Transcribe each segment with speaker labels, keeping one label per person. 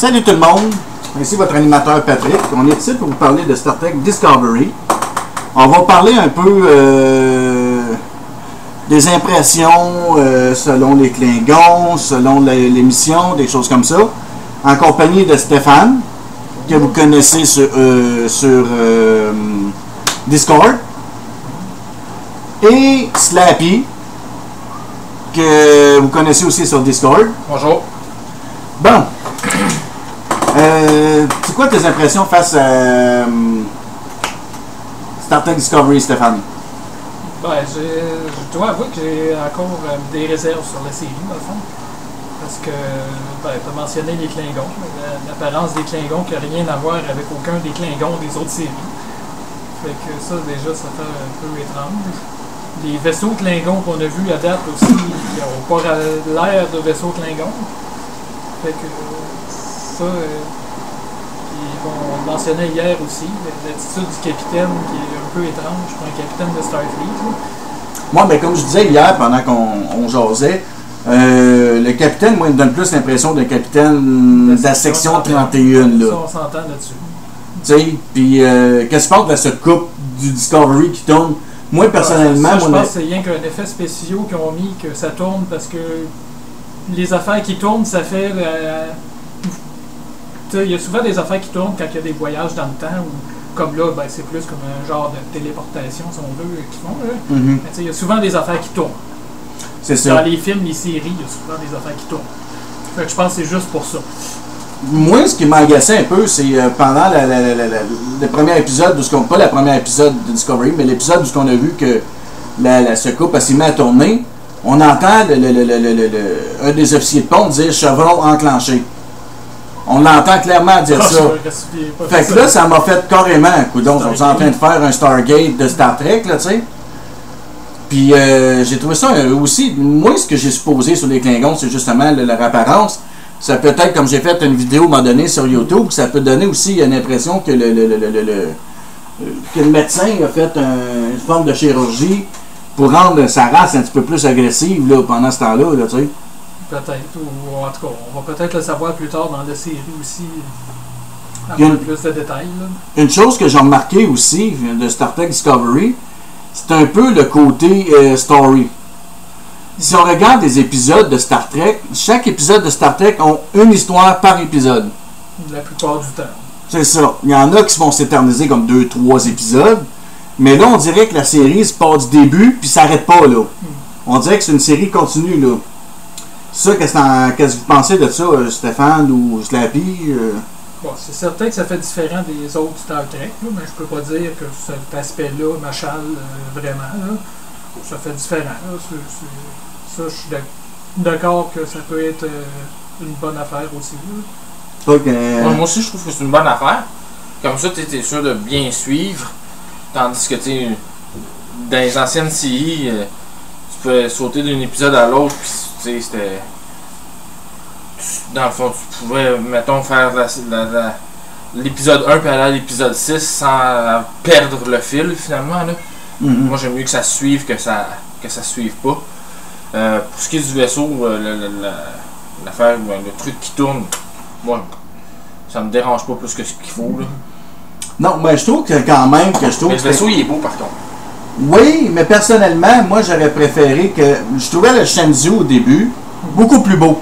Speaker 1: Salut tout le monde, ici votre animateur Patrick. On est ici pour vous parler de Star Trek Discovery. On va parler un peu euh, des impressions euh, selon les Klingons, selon l'émission, des choses comme ça, en compagnie de Stéphane, que vous connaissez sur, euh, sur Discord, et Slappy, que vous connaissez aussi sur Discord.
Speaker 2: Bonjour.
Speaker 1: Bon. Euh, c'est quoi tes impressions face à euh, Star Trek Discovery, Stéphane?
Speaker 2: Ben, je dois avouer que j'ai encore euh, des réserves sur la série, dans le fond. Parce que, ben, tu as mentionné les Klingons, la- l'apparence des Klingons qui n'a rien à voir avec aucun des Klingons des autres séries. Fait que ça, déjà, ça fait un peu étrange. Les vaisseaux Klingons qu'on a vus à date aussi, ils n'ont pas l'air de vaisseaux Klingons. Fait que ça, euh, puis bon, on le mentionnait hier aussi, l'attitude du capitaine qui est un peu étrange pour un capitaine de Starfleet.
Speaker 1: Moi, mais comme je disais hier pendant qu'on on jasait, euh, le capitaine, moi, il me donne plus l'impression d'un capitaine de la section 31.
Speaker 2: Ça,
Speaker 1: Là.
Speaker 2: on s'entend là-dessus.
Speaker 1: Tu sais, puis euh, qu'est-ce qui se passe de ce couple du Discovery qui tourne? Moi, personnellement,
Speaker 2: Ça, je pense que c'est rien qu'un effet spéciaux qu'ils ont mis que ça tourne parce que les affaires qui tournent, ça fait. euh, Il y a souvent des affaires qui tournent quand il y a des voyages dans le temps ou comme là, ben, c'est plus comme un genre de téléportation, si on veut, qu'ils font. Là.
Speaker 1: Mhm,
Speaker 2: Il y a souvent des affaires qui tournent.
Speaker 1: c'est
Speaker 2: Dans les films, les séries, il y a souvent des affaires qui tournent. Fait que je pense que c'est juste pour ça.
Speaker 1: Moi, ce qui m'agaçait un peu, c'est euh, pendant la- le premier épisode, qu'on, pas le premier épisode de Discovery, mais l'épisode où qu'on a vu que la, la, ce couple s'est mis à tourner, on entend le, le- le- le- le- le- le- un des officiers de pont dire chevron enclenché. On l'entend clairement dire
Speaker 2: Ah,
Speaker 1: ça. Fait que là, ça m'a fait carrément, coudonc, on est en train de faire un Stargate de Star Trek, là, tu sais. Puis euh, j'ai trouvé ça euh, aussi, moi, ce que j'ai supposé sur les Klingons, c'est justement le- leur apparence. Ça peut être, comme j'ai fait une vidéo à un moment donné sur YouTube, ça peut donner aussi une impression que le, le, le, le- le- le- euh, que le médecin a fait un- une forme de chirurgie pour rendre sa race un petit peu plus agressive là, pendant ce temps-là, là, tu sais.
Speaker 2: Peut-être, ou en tout cas, on va peut-être le savoir plus tard dans la série aussi.
Speaker 1: A
Speaker 2: Avoir
Speaker 1: une-
Speaker 2: plus de détails. Là.
Speaker 1: Une chose que j'ai remarqué aussi de Star Trek Discovery, c'est un peu le côté euh, story. Si on regarde des épisodes de Star Trek, chaque épisode de Star Trek a une histoire par épisode.
Speaker 2: La plupart du temps.
Speaker 1: C'est ça. Il y en a qui vont s'éterniser comme deux, trois épisodes. Mais là, on dirait que la série se part du début puis s'arrête pas là. On dirait que c'est une série continue là. Ça, qu'est-ce que qu'est-ce que vous pensez de ça, euh, Stéphane ou Slappy? euh?
Speaker 2: Bon, c'est certain que ça fait différent des autres Star Trek, là, mais je peux pas dire que cet aspect-là m'achale euh, vraiment. Là. Ça fait différent. Là. Ça, je suis d'ac- d'accord que ça peut être euh, une bonne affaire aussi.
Speaker 3: Ouais, moi aussi, je trouve que c'est une bonne affaire. Comme ça, tu es sûr de bien suivre. Tandis que, tu sais, dans les anciennes séries, tu peux sauter d'un épisode à l'autre, puis, tu sais, c'était. Dans le fond, tu pouvais, mettons, faire l'épisode 1 puis aller à l'épisode 6 sans perdre le fil, finalement. Là.
Speaker 1: Mhm.
Speaker 3: Moi, j'aime mieux que ça suive que ça que ça suive pas. Euh, pour ce qui est du vaisseau, euh, le- le- l'affaire, ben, le truc qui tourne, moi, ça me dérange pas plus que ce qu'il faut. Là.
Speaker 1: Non, mais je trouve que quand même que je trouve
Speaker 3: Mais le vaisseau, il est beau par contre.
Speaker 1: Oui, mais personnellement, moi j'aurais préféré que. Je trouvais le Shenzhou au début beaucoup plus beau.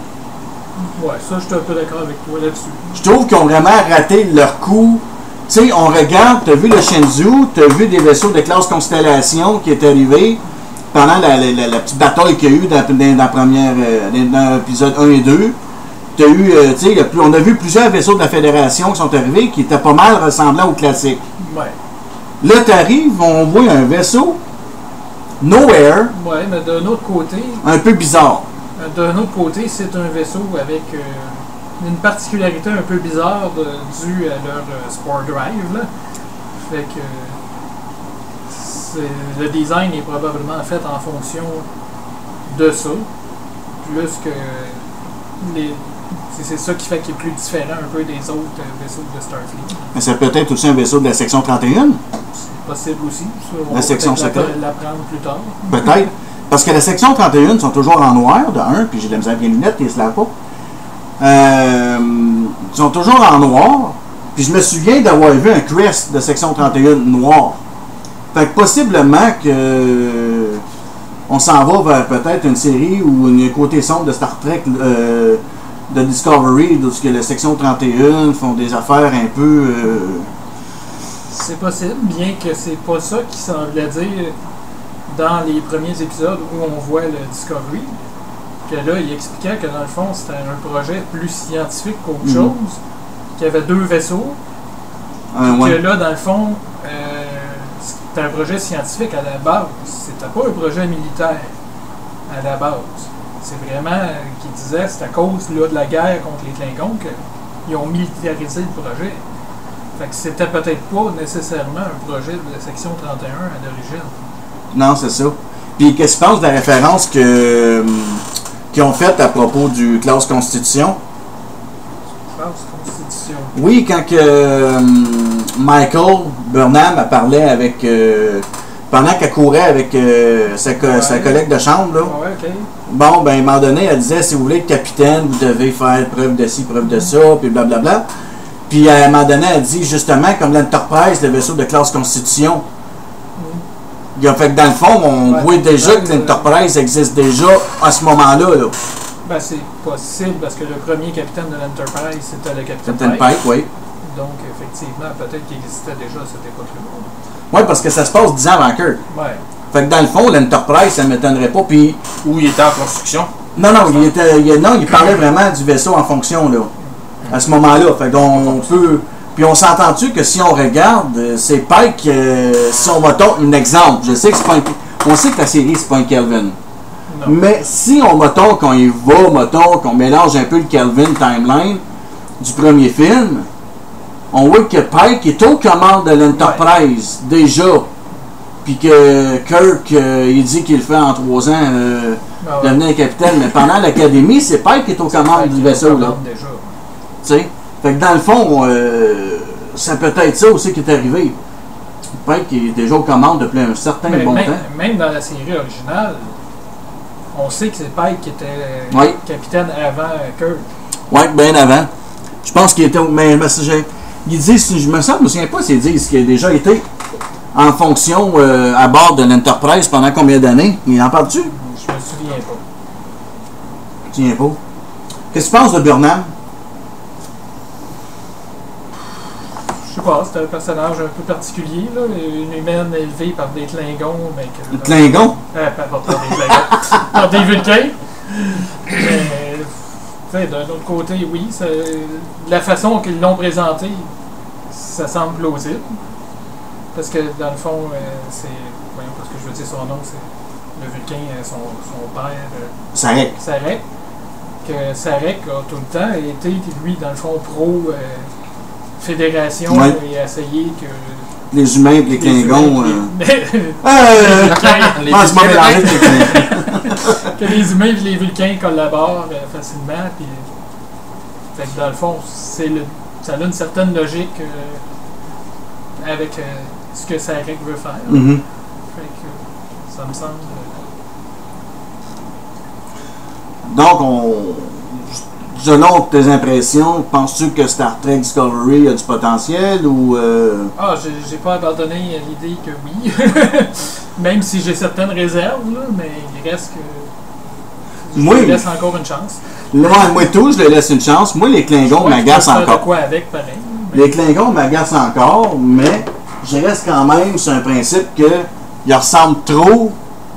Speaker 2: Ouais, ça, je suis un peu d'accord avec toi là-dessus.
Speaker 1: Je trouve qu'ils ont vraiment raté leur coup. Tu sais, on regarde, t'as vu le Shenzhou, t'as vu des vaisseaux de classe Constellation qui est arrivé pendant la, la- la- la petite bataille qu'il y a eu dans, dans la première, euh, dans l'épisode 1 et 2. T'as eu, euh, tu sais, on a vu plusieurs vaisseaux de la Fédération qui sont arrivés qui étaient pas mal ressemblants au classique.
Speaker 2: Ouais.
Speaker 1: Là, t'arrives, on voit un vaisseau, Nowhere,
Speaker 2: Ouais, mais d'un autre côté,
Speaker 1: un peu bizarre.
Speaker 2: Euh, D'un autre côté, c'est un vaisseau avec euh, une particularité un peu bizarre de- due à leur euh, Spore Drive. Là. Fait que le design est probablement fait en fonction de ça, plus que les. C'est ça qui fait qu'il est plus différent un peu des autres euh, vaisseaux de Starfleet.
Speaker 1: Mais c'est peut-être aussi un vaisseau de la section 31,
Speaker 2: C'est possible aussi. On
Speaker 1: La section secrète.
Speaker 2: l'appre- l'apprendre plus tard.
Speaker 1: peut-être. Parce que la section 31 sont toujours en noir, de un, puis j'ai de la misère les lunettes, ils se lavent pas. Euh, Ils sont toujours en noir. Puis je me souviens d'avoir vu un crest de section 31 noir. Fait que possiblement que euh, on s'en va vers peut-être une série ou une côté sombre de Star Trek euh, de Discovery, où ce que la section 31 font des affaires un peu. euh,
Speaker 2: C'est possible, bien que c'est pas ça qui semblait dire dans les premiers épisodes où on voit le Discovery. Que là, il expliquait que dans le fond, c'était un projet plus scientifique qu'autre
Speaker 1: Mhm.
Speaker 2: chose. Qu'il y avait deux vaisseaux.
Speaker 1: un-
Speaker 2: Que
Speaker 1: ouais.
Speaker 2: là, dans le fond, euh, c'était un projet scientifique à la base. C'était pas un projet militaire à la base. C'est vraiment euh, qu'il disait c'est à cause là, de la guerre contre les Klingons qu'ils ont militarisé le projet. Fait que c'était peut-être pas nécessairement un projet de la section 31 à l'origine.
Speaker 1: Non, c'est ça. Puis qu'est-ce que tu penses de la référence que, hum, qu'ils ont faite à propos du classe Constitution?
Speaker 2: Classe Constitution.
Speaker 1: Oui, quand que hum, Michael Burnham a parlé avec. euh, pendant qu'elle courait avec euh, sa, co-
Speaker 2: Ouais.
Speaker 1: sa collègue de chambre, là.
Speaker 2: Ouais, ok.
Speaker 1: Bon, ben, à un moment donné, elle disait si vous voulez être capitaine, vous devez faire preuve de ci, preuve de ça, puis blablabla. Puis à un moment donné, elle dit justement, comme l'Enterprise, le vaisseau de classe Constitution. Il a fait que dans le fond, on
Speaker 2: Ouais.
Speaker 1: voit déjà que l'Enterprise existe déjà à ce moment-là. Là.
Speaker 2: Ben, c'est possible parce que le premier capitaine de l'Enterprise, c'était le capitaine
Speaker 1: Captain
Speaker 2: Pike.
Speaker 1: Pike, oui.
Speaker 2: Donc, effectivement, peut-être qu'il existait déjà à cette époque-là.
Speaker 1: Oui, parce que ça se passe 10 ans avant Kirk.
Speaker 2: Ouais.
Speaker 1: Fait que dans le fond, l'Enterprise, ça ne m'étonnerait pas. Puis,
Speaker 3: Où il était en construction?
Speaker 1: non, non, il, était, il- non, il parlait vraiment du vaisseau en fonction, là. À ce moment-là. Fait qu'on peut. Puis on s'entend-tu que si on regarde, euh, c'est Pike, euh, si on va un exemple, je sais que c'est pas un- On sait que la série, c'est pas un Kelvin.
Speaker 2: Non.
Speaker 1: Mais si on mettons qu'on y va, mettons qu'on mélange un peu le Kelvin timeline du premier film, on voit que Pike est aux commandes de l'Enterprise déjà. Puis que Kirk, euh, il dit qu'il le fait en trois ans, euh,
Speaker 2: Ah ouais.
Speaker 1: devenir capitaine. Mais pendant l'académie, c'est Pike qui est aux commandes du vaisseau. Là.
Speaker 2: déjà.
Speaker 1: Tu sais? Fait que dans le fond, euh, ça peut être ça aussi qui est arrivé. Pike qui est déjà aux commandes depuis un certain
Speaker 2: Mais
Speaker 1: bon
Speaker 2: même,
Speaker 1: temps.
Speaker 2: même dans la série originale, on sait que c'est Pike qui était
Speaker 1: Oui.
Speaker 2: capitaine avant Kirk.
Speaker 1: Ouais, bien avant. Je pense qu'il était. au- Mais, ils disent, je me sens, je me souviens pas s'ils disent qu'il a déjà été en fonction euh, à bord de l'Enterprise pendant combien d'années? Il en parle-tu?
Speaker 2: Je me souviens pas.
Speaker 1: Tiens pas? Qu'est-ce que tu penses de Burnham?
Speaker 2: Je sais pas, c'était un personnage un peu particulier, là, une humaine élevée par des Klingons, mais que...
Speaker 1: Le Klingon
Speaker 2: Euh, pas par par des Klingons, par des Vulcains. Mais, tu sais, d'un autre côté, oui, c'est- la façon qu'ils l'ont présenté, ça semble plausible. Parce que, dans le fond, euh, c'est... Voyons, parce que je veux dire son nom, c'est le Vulcain, euh, son, son père... euh,
Speaker 1: Sarek.
Speaker 2: Sarek, que Sarek a tout le temps été, lui, dans le fond, pro euh, fédération
Speaker 1: Ouais.
Speaker 2: et a essayé que.
Speaker 1: Les humains et les Klingons.
Speaker 2: les- les-
Speaker 1: euh,
Speaker 3: Les
Speaker 1: ah,
Speaker 2: que les humains et les Vulcains collaborent euh, facilement. Puis, fait que dans le fond, c'est le, ça a une certaine logique avec ce que Sarek veut faire.
Speaker 1: Mhm.
Speaker 2: Fait que ça me semble. euh,
Speaker 1: Donc, on, selon tes impressions, penses-tu que Star Trek Discovery a du potentiel ou. euh,
Speaker 2: Ah, j'ai pas abandonné l'idée que oui. Même si j'ai certaines réserves, là, mais il reste que. Je lui laisse encore une chance.
Speaker 1: Moi, moi tout, je leur laisse une chance. Moi, les Klingons m'agacent
Speaker 2: de
Speaker 1: encore.
Speaker 2: quoi avec, pareil. mais-
Speaker 1: Les Klingons m'agacent encore, mais je reste quand même sur un principe que ils ressemblent trop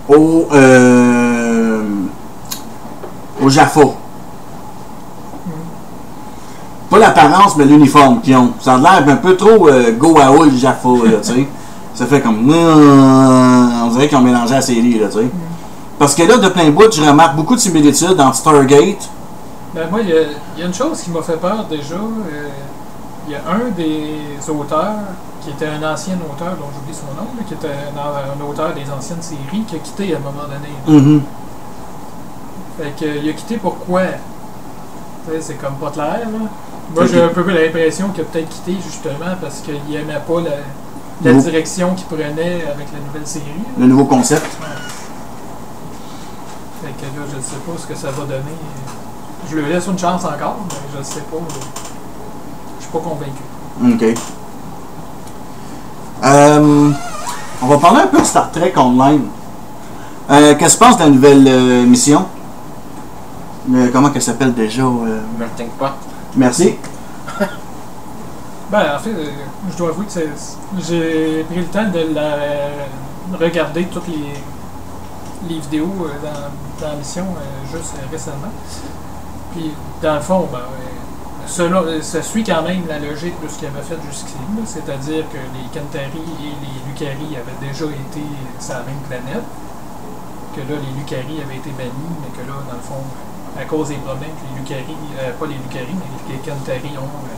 Speaker 1: au euh, au Jaffa. Pas l'apparence, mais l'uniforme qu'ils ont. Ça a l'air un peu trop euh, go à all Jaffa, là, tu sais. Ça fait comme. On dirait qu'ils ont mélangé la série, là, tu sais. Parce que là, de plein bout, je remarque beaucoup de similitudes entre Stargate.
Speaker 2: Ben, moi, il y, a- il y a une chose qui m'a fait peur déjà. euh, Il y a un des auteurs, qui était un ancien auteur, dont j'oublie son nom, là, qui était un, un auteur des anciennes séries, qui a quitté à un moment donné.
Speaker 1: Mhm.
Speaker 2: Fait que, il a quitté pourquoi? C'est comme pas clair, là. Moi, j'ai un peu l'impression qu'il a peut-être quitté justement parce qu'il aimait pas la, direction qu'il prenait avec la nouvelle série. là.
Speaker 1: Le nouveau concept.
Speaker 2: Fait que là, je ne sais pas ce que ça va donner. Je lui laisse une chance encore, mais je ne sais pas. Suis pas convaincu.
Speaker 1: OK. Euh, on va parler un peu de Star Trek Online. Euh, Qu'est-ce que tu penses de la nouvelle euh, mission? Euh, comment qu'elle s'appelle déjà? euh?
Speaker 3: Melting Pot.
Speaker 1: Merci.
Speaker 2: Ben, en fait, euh, je dois avouer que c'est- j'ai pris le temps de la regarder toutes les, les vidéos euh, dans, dans la mission euh, juste récemment. Puis, dans le fond, ben, euh, selon- euh, ça suit quand même la logique de ce qu'il avait fait jusqu'ici. C'est-à-dire que les Kentari et les Lucari avaient déjà été sur la même planète. Que là, les Lucari avaient été bannis, mais que là, dans le fond, à cause des problèmes que les Lucari, euh, pas les Lucari, mais les Kentari ont euh,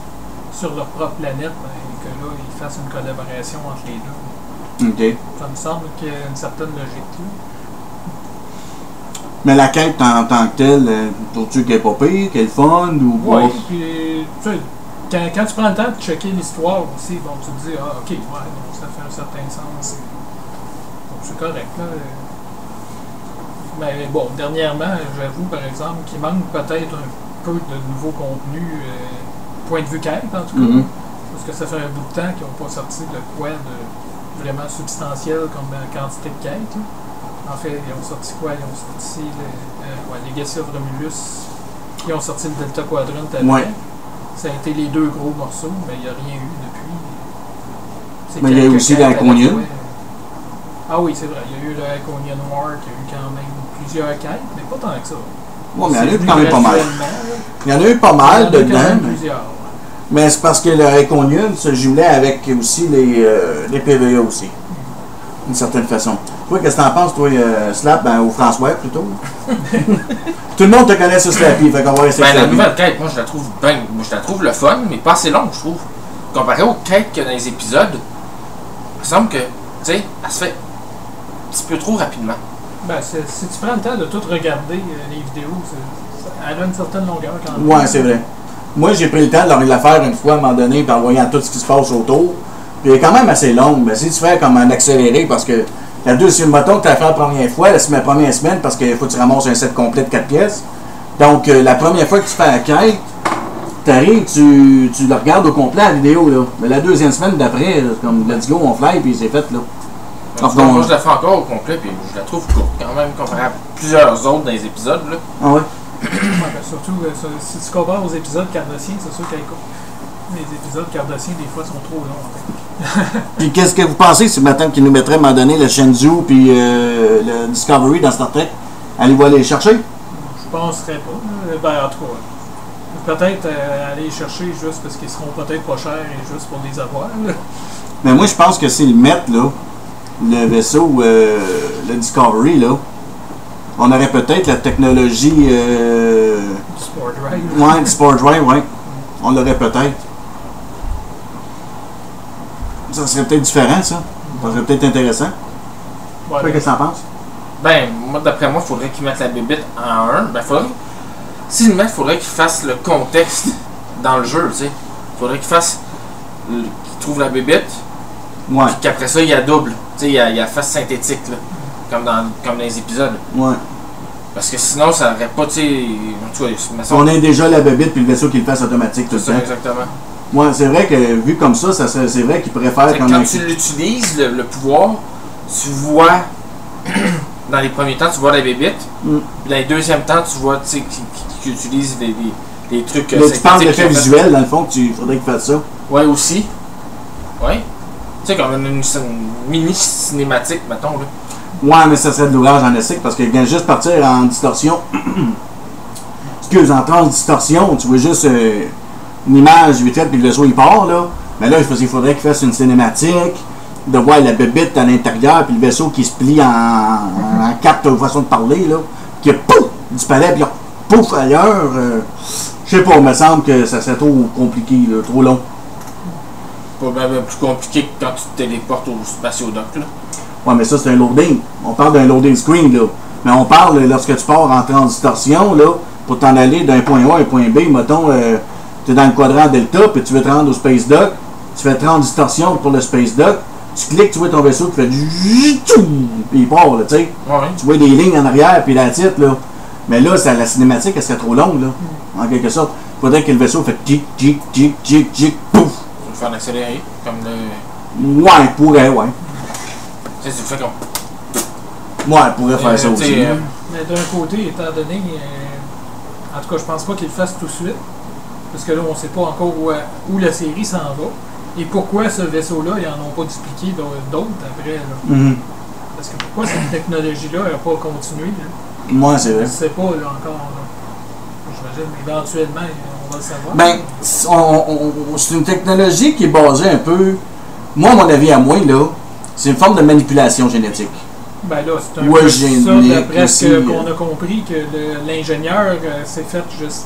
Speaker 2: sur leur propre planète, ben, que là, ils fassent une collaboration entre les deux. Ça me semble qu'il y a une certaine logique là.
Speaker 1: Mais la quête en tant que telle, euh, trouves-tu qu'elle est pas pire, qu'elle est fun ou
Speaker 2: puis, tu sais, quand, quand tu prends le temps de checker l'histoire aussi, bon, tu te dis, ah, ok, ouais, donc ça fait un certain sens. Donc, c'est correct, là. Mais bon, dernièrement, j'avoue, par exemple, qu'il manque peut-être un peu de nouveau contenu, euh, point de vue quête, en tout cas.
Speaker 1: Mhm.
Speaker 2: Parce que ça fait un bout de temps qu'ils n'ont pas sorti de quoi de vraiment substantiel comme euh, quantité de quêtes. là. En fait, ils ont sorti quoi? Ils ont sorti le, euh, ouais, of Romulus. Ils ont sorti le Delta Quadrant après.
Speaker 1: Ouais.
Speaker 2: Ça a été les deux gros morceaux, mais il n'y a rien eu depuis.
Speaker 1: Mais il y a aussi l'Iconium.
Speaker 2: fois. Ah oui, c'est vrai. Il y a eu le Iconian War qui a eu quand même plusieurs quêtes, mais pas tant que ça.
Speaker 1: Ouais, mais il y en a eu quand même pas mal. Il y en a eu pas mal
Speaker 2: Il y en a quand
Speaker 1: dedans.
Speaker 2: même
Speaker 1: mais-. Mais c'est parce que le Iconium se jumelait avec aussi les, euh, les PVA aussi. D'une certaine façon. Toi, qu'est-ce que t'en penses, toi, euh, Slap, ben, ou François, plutôt? Tout le monde te connaît sur Slappy, fait qu'on va rester
Speaker 3: Ben, la nouvelle quête, moi je la trouve ben, moi, je la trouve le fun, mais pas assez longue, je trouve. Comparé aux quêtes qu'il y a dans les épisodes, il me semble que, tu sais, elle se fait un petit peu trop rapidement.
Speaker 2: Ben, si tu prends le temps de tout regarder euh, les vidéos, ça- elle a une certaine longueur quand même.
Speaker 1: Ouais, c'est vrai. Moi, j'ai pris le temps de la faire une fois à un moment donné, par voyant tout ce qui se passe autour. Puis elle est quand même assez longue. Mais si tu fais comme un accéléré, parce que la deuxième moto que tu as fait la première fois, c'est ma première semaine, parce qu'il faut que tu ramasses un set complet de 4 pièces. Donc, euh, la première fois que tu fais la quête, t'arrives, tu, tu le regardes au complet la vidéo, là. Mais la deuxième semaine d'après, comme let's go, on fly, puis c'est fait, là.
Speaker 3: Donc,
Speaker 1: Enfin,
Speaker 3: moi je la fais encore au complet, puis je la trouve courte quand même, comparé à plusieurs autres dans les épisodes. Là.
Speaker 1: Ah ouais?
Speaker 2: Ouais, ben, surtout, euh, si tu compares aux épisodes cardassiens, c'est sûr qu'elle est courte. Les épisodes cardassiens, des fois, sont trop longs. en fait.
Speaker 1: Puis qu'est-ce que vous pensez si maintenant qu'ils nous mettraient à un moment donné le Shenzhou puis euh, le Discovery dans Star Trek? Allez-vous aller les chercher?
Speaker 2: Je penserais pas. Euh, Ben, en tout cas, peut-être euh, aller les chercher juste parce qu'ils seront peut-être pas chers et juste pour les avoir. là.
Speaker 1: Mais moi, je pense que s'ils le mettent, là, le vaisseau, euh, le Discovery, là, on aurait peut-être la technologie. Euh,
Speaker 2: Du Sport Drive.
Speaker 1: ouais, du Sport Drive, ouais. On l'aurait peut-être. Ça serait peut-être différent, ça. Ça serait peut-être intéressant. Qu'est-ce que t'en penses?
Speaker 3: Ben, moi d'après moi, il faudrait qu'ils mettent la bébite en 1. Ben, faudrait. S'ils le il faudrait qu'ils fassent le contexte dans le jeu, tu sais. Il faudrait qu'ils fassent. le- qu'ils trouvent la bébite,
Speaker 1: Ouais,
Speaker 3: puis qu'après ça, il y a double. Tu sais, il y a, il y a face synthétique, là. Comme dans, comme dans les épisodes.
Speaker 1: ouais.
Speaker 3: Parce que sinon, ça aurait pas, tu sais.
Speaker 1: On a déjà la bébite puis le vaisseau qui le fasse automatique tout le
Speaker 3: ça,
Speaker 1: temps.
Speaker 3: exactement.
Speaker 1: Ouais, c'est vrai que vu comme ça, ça c'est vrai qu'il
Speaker 3: que
Speaker 1: comme
Speaker 3: quand
Speaker 1: un-
Speaker 3: tu l'utilises, le, le pouvoir, tu vois. dans les premiers temps, tu vois la bébite.
Speaker 1: Mm.
Speaker 3: Puis dans les deuxièmes temps, tu vois, tu sais, qui, utilise des, des, des trucs.
Speaker 1: Là, tu parles d'effet visuel, dans le fond, que tu faudrait qu'il fasse ça.
Speaker 3: Ouais, aussi. Ouais. Tu sais, comme une, une- une mini cinématique, mettons, là.
Speaker 1: Ouais, mais ça serait de l'ouvrage en essai parce qu'il vient juste partir en distorsion. Excuse, en transdistorsion, tu vois juste euh, une image vite faite puis le vaisseau il part là. Mais là, il faudrait, il faudrait qu'il fasse une cinématique, de voir la bébite à l'intérieur puis le vaisseau qui se plie en, en quatre façons de parler là, qui pouf, disparaît puis pouf ailleurs. euh, je sais pas, il me semble que ça serait trop compliqué, là, trop long.
Speaker 3: Bien plus compliqué que quand tu te téléportes au spatiodoc, là.
Speaker 1: Ouais, mais ça, c'est un loading. On parle d'un loading screen, là. Mais on parle euh, lorsque tu pars en transdistorsion, là, pour t'en aller d'un point A à un point B, mettons, euh, tu es dans le quadrant delta, puis tu veux te rendre au space dock, tu fais transdistorsion pour le space dock, tu cliques, tu vois ton vaisseau qui fait du puis il part, là, tu sais.
Speaker 3: Ouais, ouais.
Speaker 1: Tu vois des lignes en arrière, puis la titre, là. Mais là, ça, la cinématique, elle serait trop longue, là, en quelque sorte. faudrait que le vaisseau fait tic, tic, tic, tic, tic, pouf.
Speaker 3: Tu veux le faire en accéléré, comme le.
Speaker 1: Ouais, il pourrait, ouais.
Speaker 3: Tu sais, tu le fais comme.
Speaker 1: Ouais, il pourrait faire
Speaker 3: Euh,
Speaker 1: ça
Speaker 3: tu
Speaker 1: aussi.
Speaker 3: euh,
Speaker 2: Mais d'un côté, étant donné. euh, en tout cas, je pense pas qu'il le fasse tout de suite. Parce que là, on sait pas encore où, où la série s'en va. Et pourquoi ce vaisseau-là, ils en ont pas dupliqué d'autres après. Là.
Speaker 1: Mhm.
Speaker 2: Parce que pourquoi cette technologie-là n'a pas continué. Là?
Speaker 1: Moi, c'est
Speaker 2: Je
Speaker 1: vrai.
Speaker 2: ne sais pas là, encore. J'imagine, éventuellement, on va le savoir.
Speaker 1: Ben, c'est- on- on- on- une technologie qui est basée un peu. Moi, à mon avis, à moi, là, c'est une forme de manipulation génétique.
Speaker 2: Ben là, c'est un
Speaker 1: Ouais,
Speaker 2: peu ça, d'après ce
Speaker 1: euh.
Speaker 2: qu'on a compris, que l'ingénieur euh, s'est fait juste...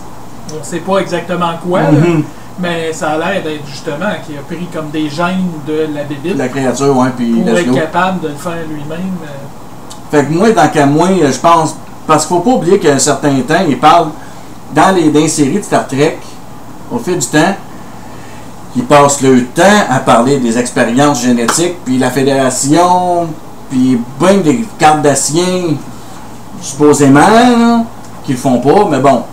Speaker 2: On sait pas exactement quoi, là,
Speaker 1: Mhm.
Speaker 2: mais ça a l'air d'être justement qu'il a pris comme des gènes de la bébite
Speaker 1: La créature, ouais, puis
Speaker 2: pour être capable de le faire lui-même. euh.
Speaker 1: Fait que moi, dans qu'à moi, je pense. Parce qu'il faut pas oublier qu'à un certain temps, ils parlent dans les, dans les séries de Star Trek, au fil du temps, ils passent le temps à parler des expériences génétiques, puis la fédération, puis ben des Cardassiens, supposément, qu'ils le font pas, mais bon.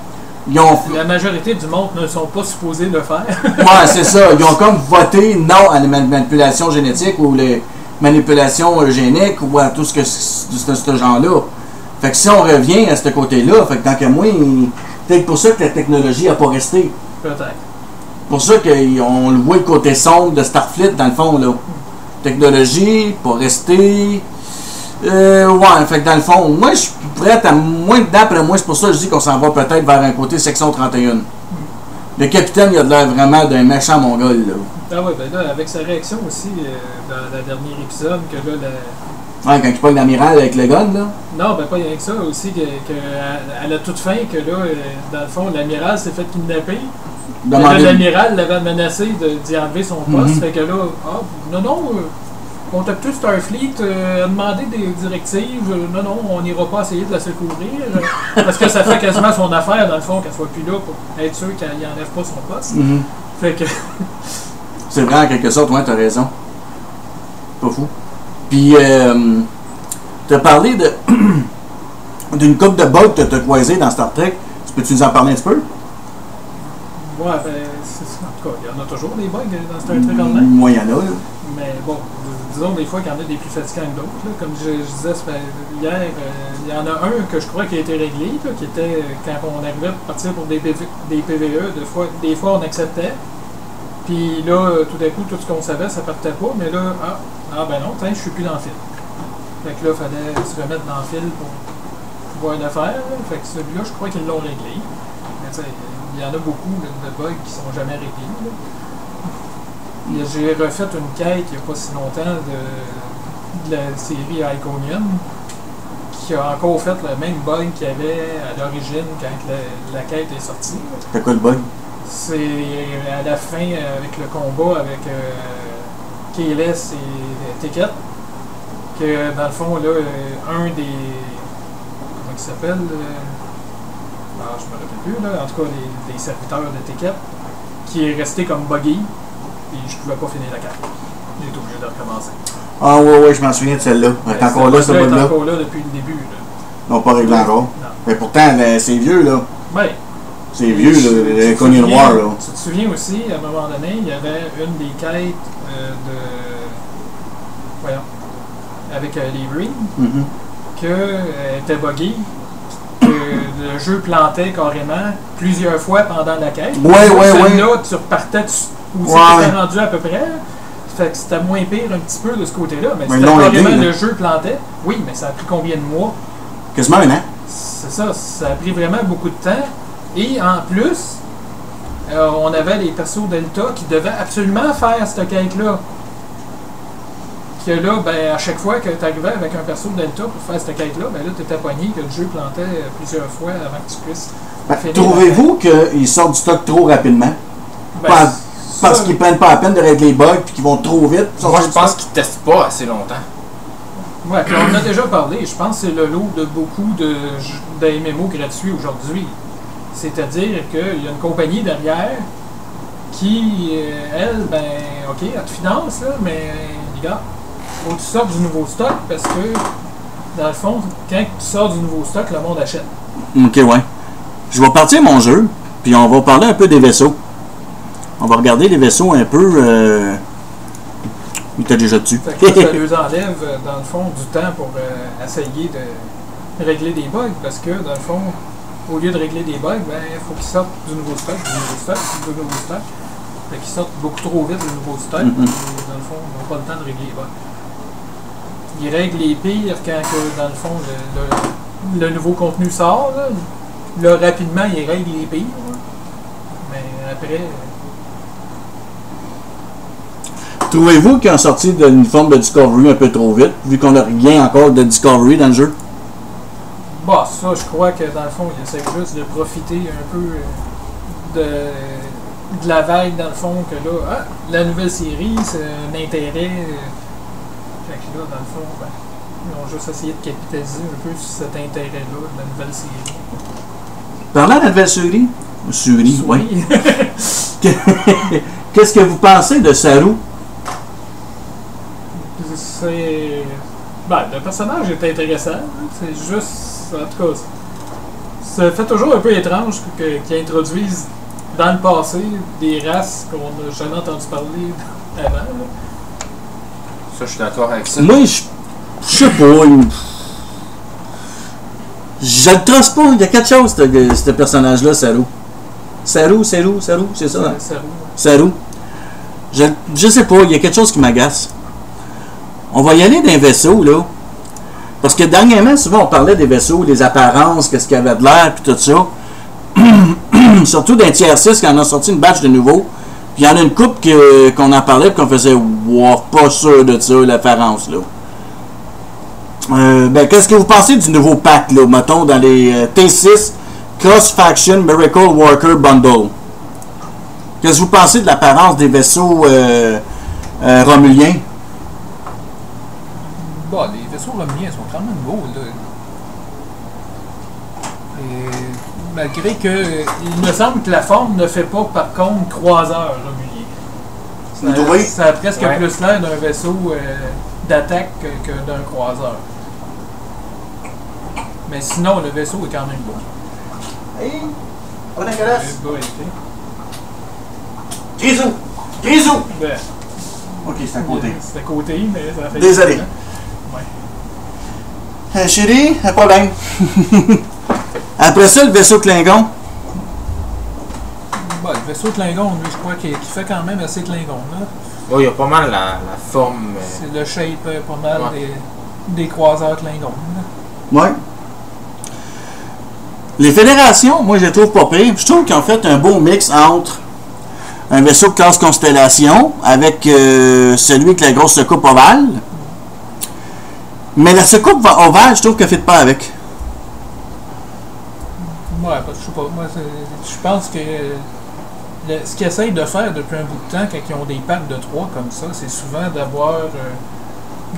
Speaker 1: Ils ont,
Speaker 2: La majorité du monde ne sont pas supposés le faire.
Speaker 1: Ouais, c'est ça. Ils ont comme voté non à la man- manipulation génétique ou les manipulations eugéniques ou à tout ce que de ce genre-là. Fait que si on revient à ce côté-là, fait que tant que moi, peut-être pour ça que la technologie n'a pas resté.
Speaker 2: Peut-être.
Speaker 1: Pour ça qu'on le voit le côté sombre de Starfleet dans le fond là. Technologie, pas rester. Euh, ouais, fait que dans le fond, moi je suis prête à. Moi, d'après moi, c'est pour ça que je dis qu'on s'en va peut-être vers un côté section 31. Le capitaine, il a de l'air vraiment d'un méchant mongol là.
Speaker 2: Ah ouais, ben là, avec sa réaction aussi, euh, dans le dernier épisode, que là, la-
Speaker 1: Ouais, quand il pogne l'amiral avec le gun, là.
Speaker 2: Non, ben pas rien que ça, aussi, que, que elle a toute fin, que là, euh, dans le fond, l'amiral s'est fait kidnapper. L'amiral l'avait menacé d'y enlever son poste,
Speaker 1: Mhm.
Speaker 2: fait que là, ah, non, non, euh, contactez Starfleet, euh, demandez des directives, euh, non, non, on n'ira pas essayer de la secourir, euh, parce que ça fait quasiment son affaire, dans le fond, qu'elle soit plus là pour être sûr qu'elle n'enlève pas son poste.
Speaker 1: Mhm.
Speaker 2: Fait que,
Speaker 1: C'est vrai, en quelque sorte, ouais, t'as raison. Pas fou. Puis, euh, t'as parlé de d'une coupe de bugs que t'as croisé dans Star Trek. Tu peux-tu nous en parler un petit peu?
Speaker 2: ouais, ben. En tout cas, il y en a toujours des bugs dans Star Trek Online.
Speaker 1: Moi, il y en a, là.
Speaker 2: Mais bon, disons des fois qu'il y en a des plus fatigants que d'autres. Comme je, disais pas- hier, euh, il y en a un que je crois qui a été réglé, là, qui était euh, quand on arrivait à partir pour des, des PVE, des fois, des fois on acceptait. Puis là, tout d'un coup, tout ce qu'on savait, ça partait pas. Mais là, ah, ah ben non, je suis plus dans le fil. Fait que là, il fallait se remettre dans le fil pour pouvoir le faire. là. Fait que celui-là, je crois qu'ils l'ont réglé. Mais il y en a beaucoup de bugs qui sont jamais réglés. J'ai refait une quête il n'y a pas si longtemps de, de la série Iconium qui a encore fait le même bug qu'il y avait à l'origine quand la, la quête est sortie.
Speaker 1: T'as quoi le bug?
Speaker 2: C'est à la fin euh, avec le combat avec euh, et Ticket que dans le fond là euh, un des comment il s'appelle euh, ah, je me rappelle plus là en tout cas des, des serviteurs de Ticket qui est resté comme buggy je pouvais pas finir la carte été obligé de recommencer
Speaker 1: Ah, ouais, ouais, je m'en souviens de celle-là. Elle est encore là, ce
Speaker 2: bug-là est
Speaker 1: bug-là.
Speaker 2: encore là depuis le début là.
Speaker 1: N'ont pas réglé encore.
Speaker 2: non
Speaker 1: Mais pourtant, là, c'est vieux, là.
Speaker 2: ben,
Speaker 1: C'est vieux, là. Le Coney
Speaker 2: souviens-
Speaker 1: Noir, là.
Speaker 2: Tu te souviens aussi, à un moment donné, il y avait une des quêtes euh, de. Voyons. Avec euh, les Green,
Speaker 1: Mhm.
Speaker 2: qu'elle était buggée, que le jeu plantait carrément plusieurs fois pendant la quête.
Speaker 1: Ouais, ouais,
Speaker 2: Celle-là, tu repartais tu- où c'était rendu à peu près. Fait que c'était moins pire un petit peu de ce côté-là. Mais,
Speaker 1: Mais
Speaker 2: c'était carrément le jeu plantait. Oui, mais ça a pris combien de mois?
Speaker 1: Quasiment un an.
Speaker 2: C'est ça, ça a pris vraiment beaucoup de temps. Et en plus, euh, on avait les persos Delta qui devaient absolument faire cette quête-là. Que là, ben, à chaque fois que tu arrivais avec un perso Delta pour faire cette quête-là, ben là, tu étais pogné que le jeu plantait euh, plusieurs fois avant que tu puisses.
Speaker 1: Ben, Trouvez-vous qu'ils sortent du stock trop rapidement?
Speaker 2: Ben,
Speaker 1: Parce qu'ils prennent pas la peine de régler les bugs puis qu'ils vont trop vite.
Speaker 3: Moi, je pense qu'ils testent pas assez longtemps.
Speaker 2: Ouais, puis on en a déjà parlé. Je pense que c'est le lot de beaucoup de, d'MMO gratuits aujourd'hui. C'est-à-dire qu'il y a une compagnie derrière qui, euh, elle, ben, OK, elle te finance, là, mais les gars, faut que tu sortes du nouveau stock parce que, dans le fond, quand tu sors du nouveau stock, le monde achète.
Speaker 1: Ok, ouais. Je vais partir mon jeu. Puis on va parler un peu des vaisseaux. On va regarder les vaisseaux un peu. Euh... Il déjà dessus.
Speaker 2: Ça, ça enlève, euh, dans le fond, du temps pour euh, essayer de régler des bugs. Parce que, dans le fond, au lieu de régler des bugs, ben, il faut qu'ils sortent du nouveau stock, du nouveau stock, du nouveau stock. Fait qu'ils sortent beaucoup trop vite du nouveau stock.
Speaker 1: Mhm.
Speaker 2: et dans le fond, ils n'ont pas le temps de régler les bugs. Ils règlent les pires quand, que, dans le fond, le, le- le nouveau contenu sort. Là, Là, rapidement, ils règlent les pires. là. Mais après, euh,
Speaker 1: Trouvez-vous qu'ils ont sorti de l'uniforme de Discovery un peu trop vite, vu qu'on n'a rien encore de Discovery dans le jeu?
Speaker 2: Bah, ça, je crois que dans le fond, il essaie juste de profiter un peu euh, de, de la vague, dans le fond, que là, ah, la nouvelle série, c'est un intérêt. euh, Fait que là, dans le fond, ben, ils ont juste essayé de capitaliser un peu sur cet intérêt-là de la nouvelle série.
Speaker 1: Parlant de la nouvelle série, série. Oui. Qu'est-ce que vous pensez de Saru?
Speaker 2: C'est. Ben, le personnage est intéressant. hein. C'est juste. En tout cas, ça fait toujours un peu étrange que- qu'ils introduisent dans le passé des races qu'on n'a jamais entendu parler avant. là.
Speaker 3: Ça, je suis d'accord avec ça.
Speaker 1: Moi, je je sais pas. Je le trosse pas. Il y a quelque chose, ce, ce personnage-là, Saru. Saru, Saru, Saru, c'est ça? hein?
Speaker 2: Ça roule.
Speaker 1: Saru. Je, je sais pas, il y a quelque chose qui m'agace. On va y aller d'un vaisseau, là. Parce que dernièrement, souvent, on parlait des vaisseaux, des apparences, qu'est-ce qu'il y avait de l'air, puis tout ça. Surtout d'un tiers 6, quand on a sorti une batch de nouveau. Puis il y en a une coupe qu'on en parlait, qu'on faisait, wow, pas sûr de ça, l'apparence, là. Euh, ben, qu'est-ce que vous pensez du nouveau pack, là, mettons, dans les euh, T6 Cross Faction Miracle Worker Bundle? Qu'est-ce que vous pensez de l'apparence des vaisseaux euh, romuliens?
Speaker 2: Bon, les vaisseaux romuliens sont quand même beaux, là. Et malgré que. Il me semble que la forme ne fait pas, par contre, croiseur romulien. Ça,
Speaker 1: Oui.
Speaker 2: ça a presque
Speaker 3: Ouais.
Speaker 2: plus l'air d'un vaisseau euh, d'attaque que, que d'un croiseur. Mais sinon, le vaisseau est quand même beau. boy, ok.
Speaker 1: Grisou! Grisou!
Speaker 2: Ben,
Speaker 1: Ok, c'est à côté.
Speaker 2: C'est à côté, mais ça fait.
Speaker 1: Désolé. Euh, chérie, un problème. Après ça, le vaisseau Klingon.
Speaker 2: Bon, le vaisseau Klingon, lui, je crois qu'il fait quand même assez Klingon. Là.
Speaker 3: Bon, il y a pas mal la, la forme. euh,
Speaker 2: C'est le shape euh, pas mal
Speaker 3: Ouais.
Speaker 2: des, des croiseurs Klingon.
Speaker 1: Ouais. Les fédérations, moi, je les trouve pas pires. Je trouve qu'ils ont fait un beau mix entre un vaisseau classe Constellation avec euh, celui avec la grosse secoupe ovale. Mais la secoupe va- ovale, je trouve qu'elle ne fit pas avec.
Speaker 2: Ouais, parce que je sais pas. Moi, c'est- je pense que le- ce qu'ils essayent de faire depuis un bout de temps, quand ils ont des packs de trois comme ça, c'est souvent d'avoir euh,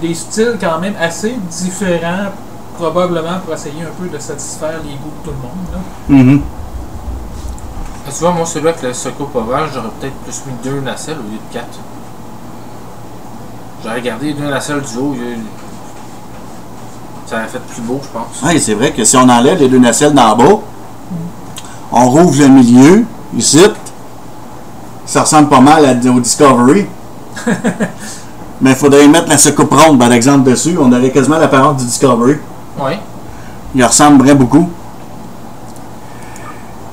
Speaker 2: des styles quand même assez différents, probablement pour essayer un peu de satisfaire les goûts de tout le monde. là.
Speaker 1: Mhm.
Speaker 3: Tu vois, moi, celui avec le Soco ovale, j'aurais peut-être plus mis deux nacelles au lieu de quatre. J'aurais gardé deux nacelles du haut. Ça aurait fait plus beau, je pense.
Speaker 1: Ouais, c'est vrai que si on enlève les deux nacelles d'en bas, on rouvre le milieu, ici, ça ressemble pas mal à, au Discovery. Mais il faudrait mettre la secoupe ronde, par exemple, dessus. On aurait quasiment l'apparence du Discovery.
Speaker 3: Ouais.
Speaker 1: Il ressemblerait beaucoup.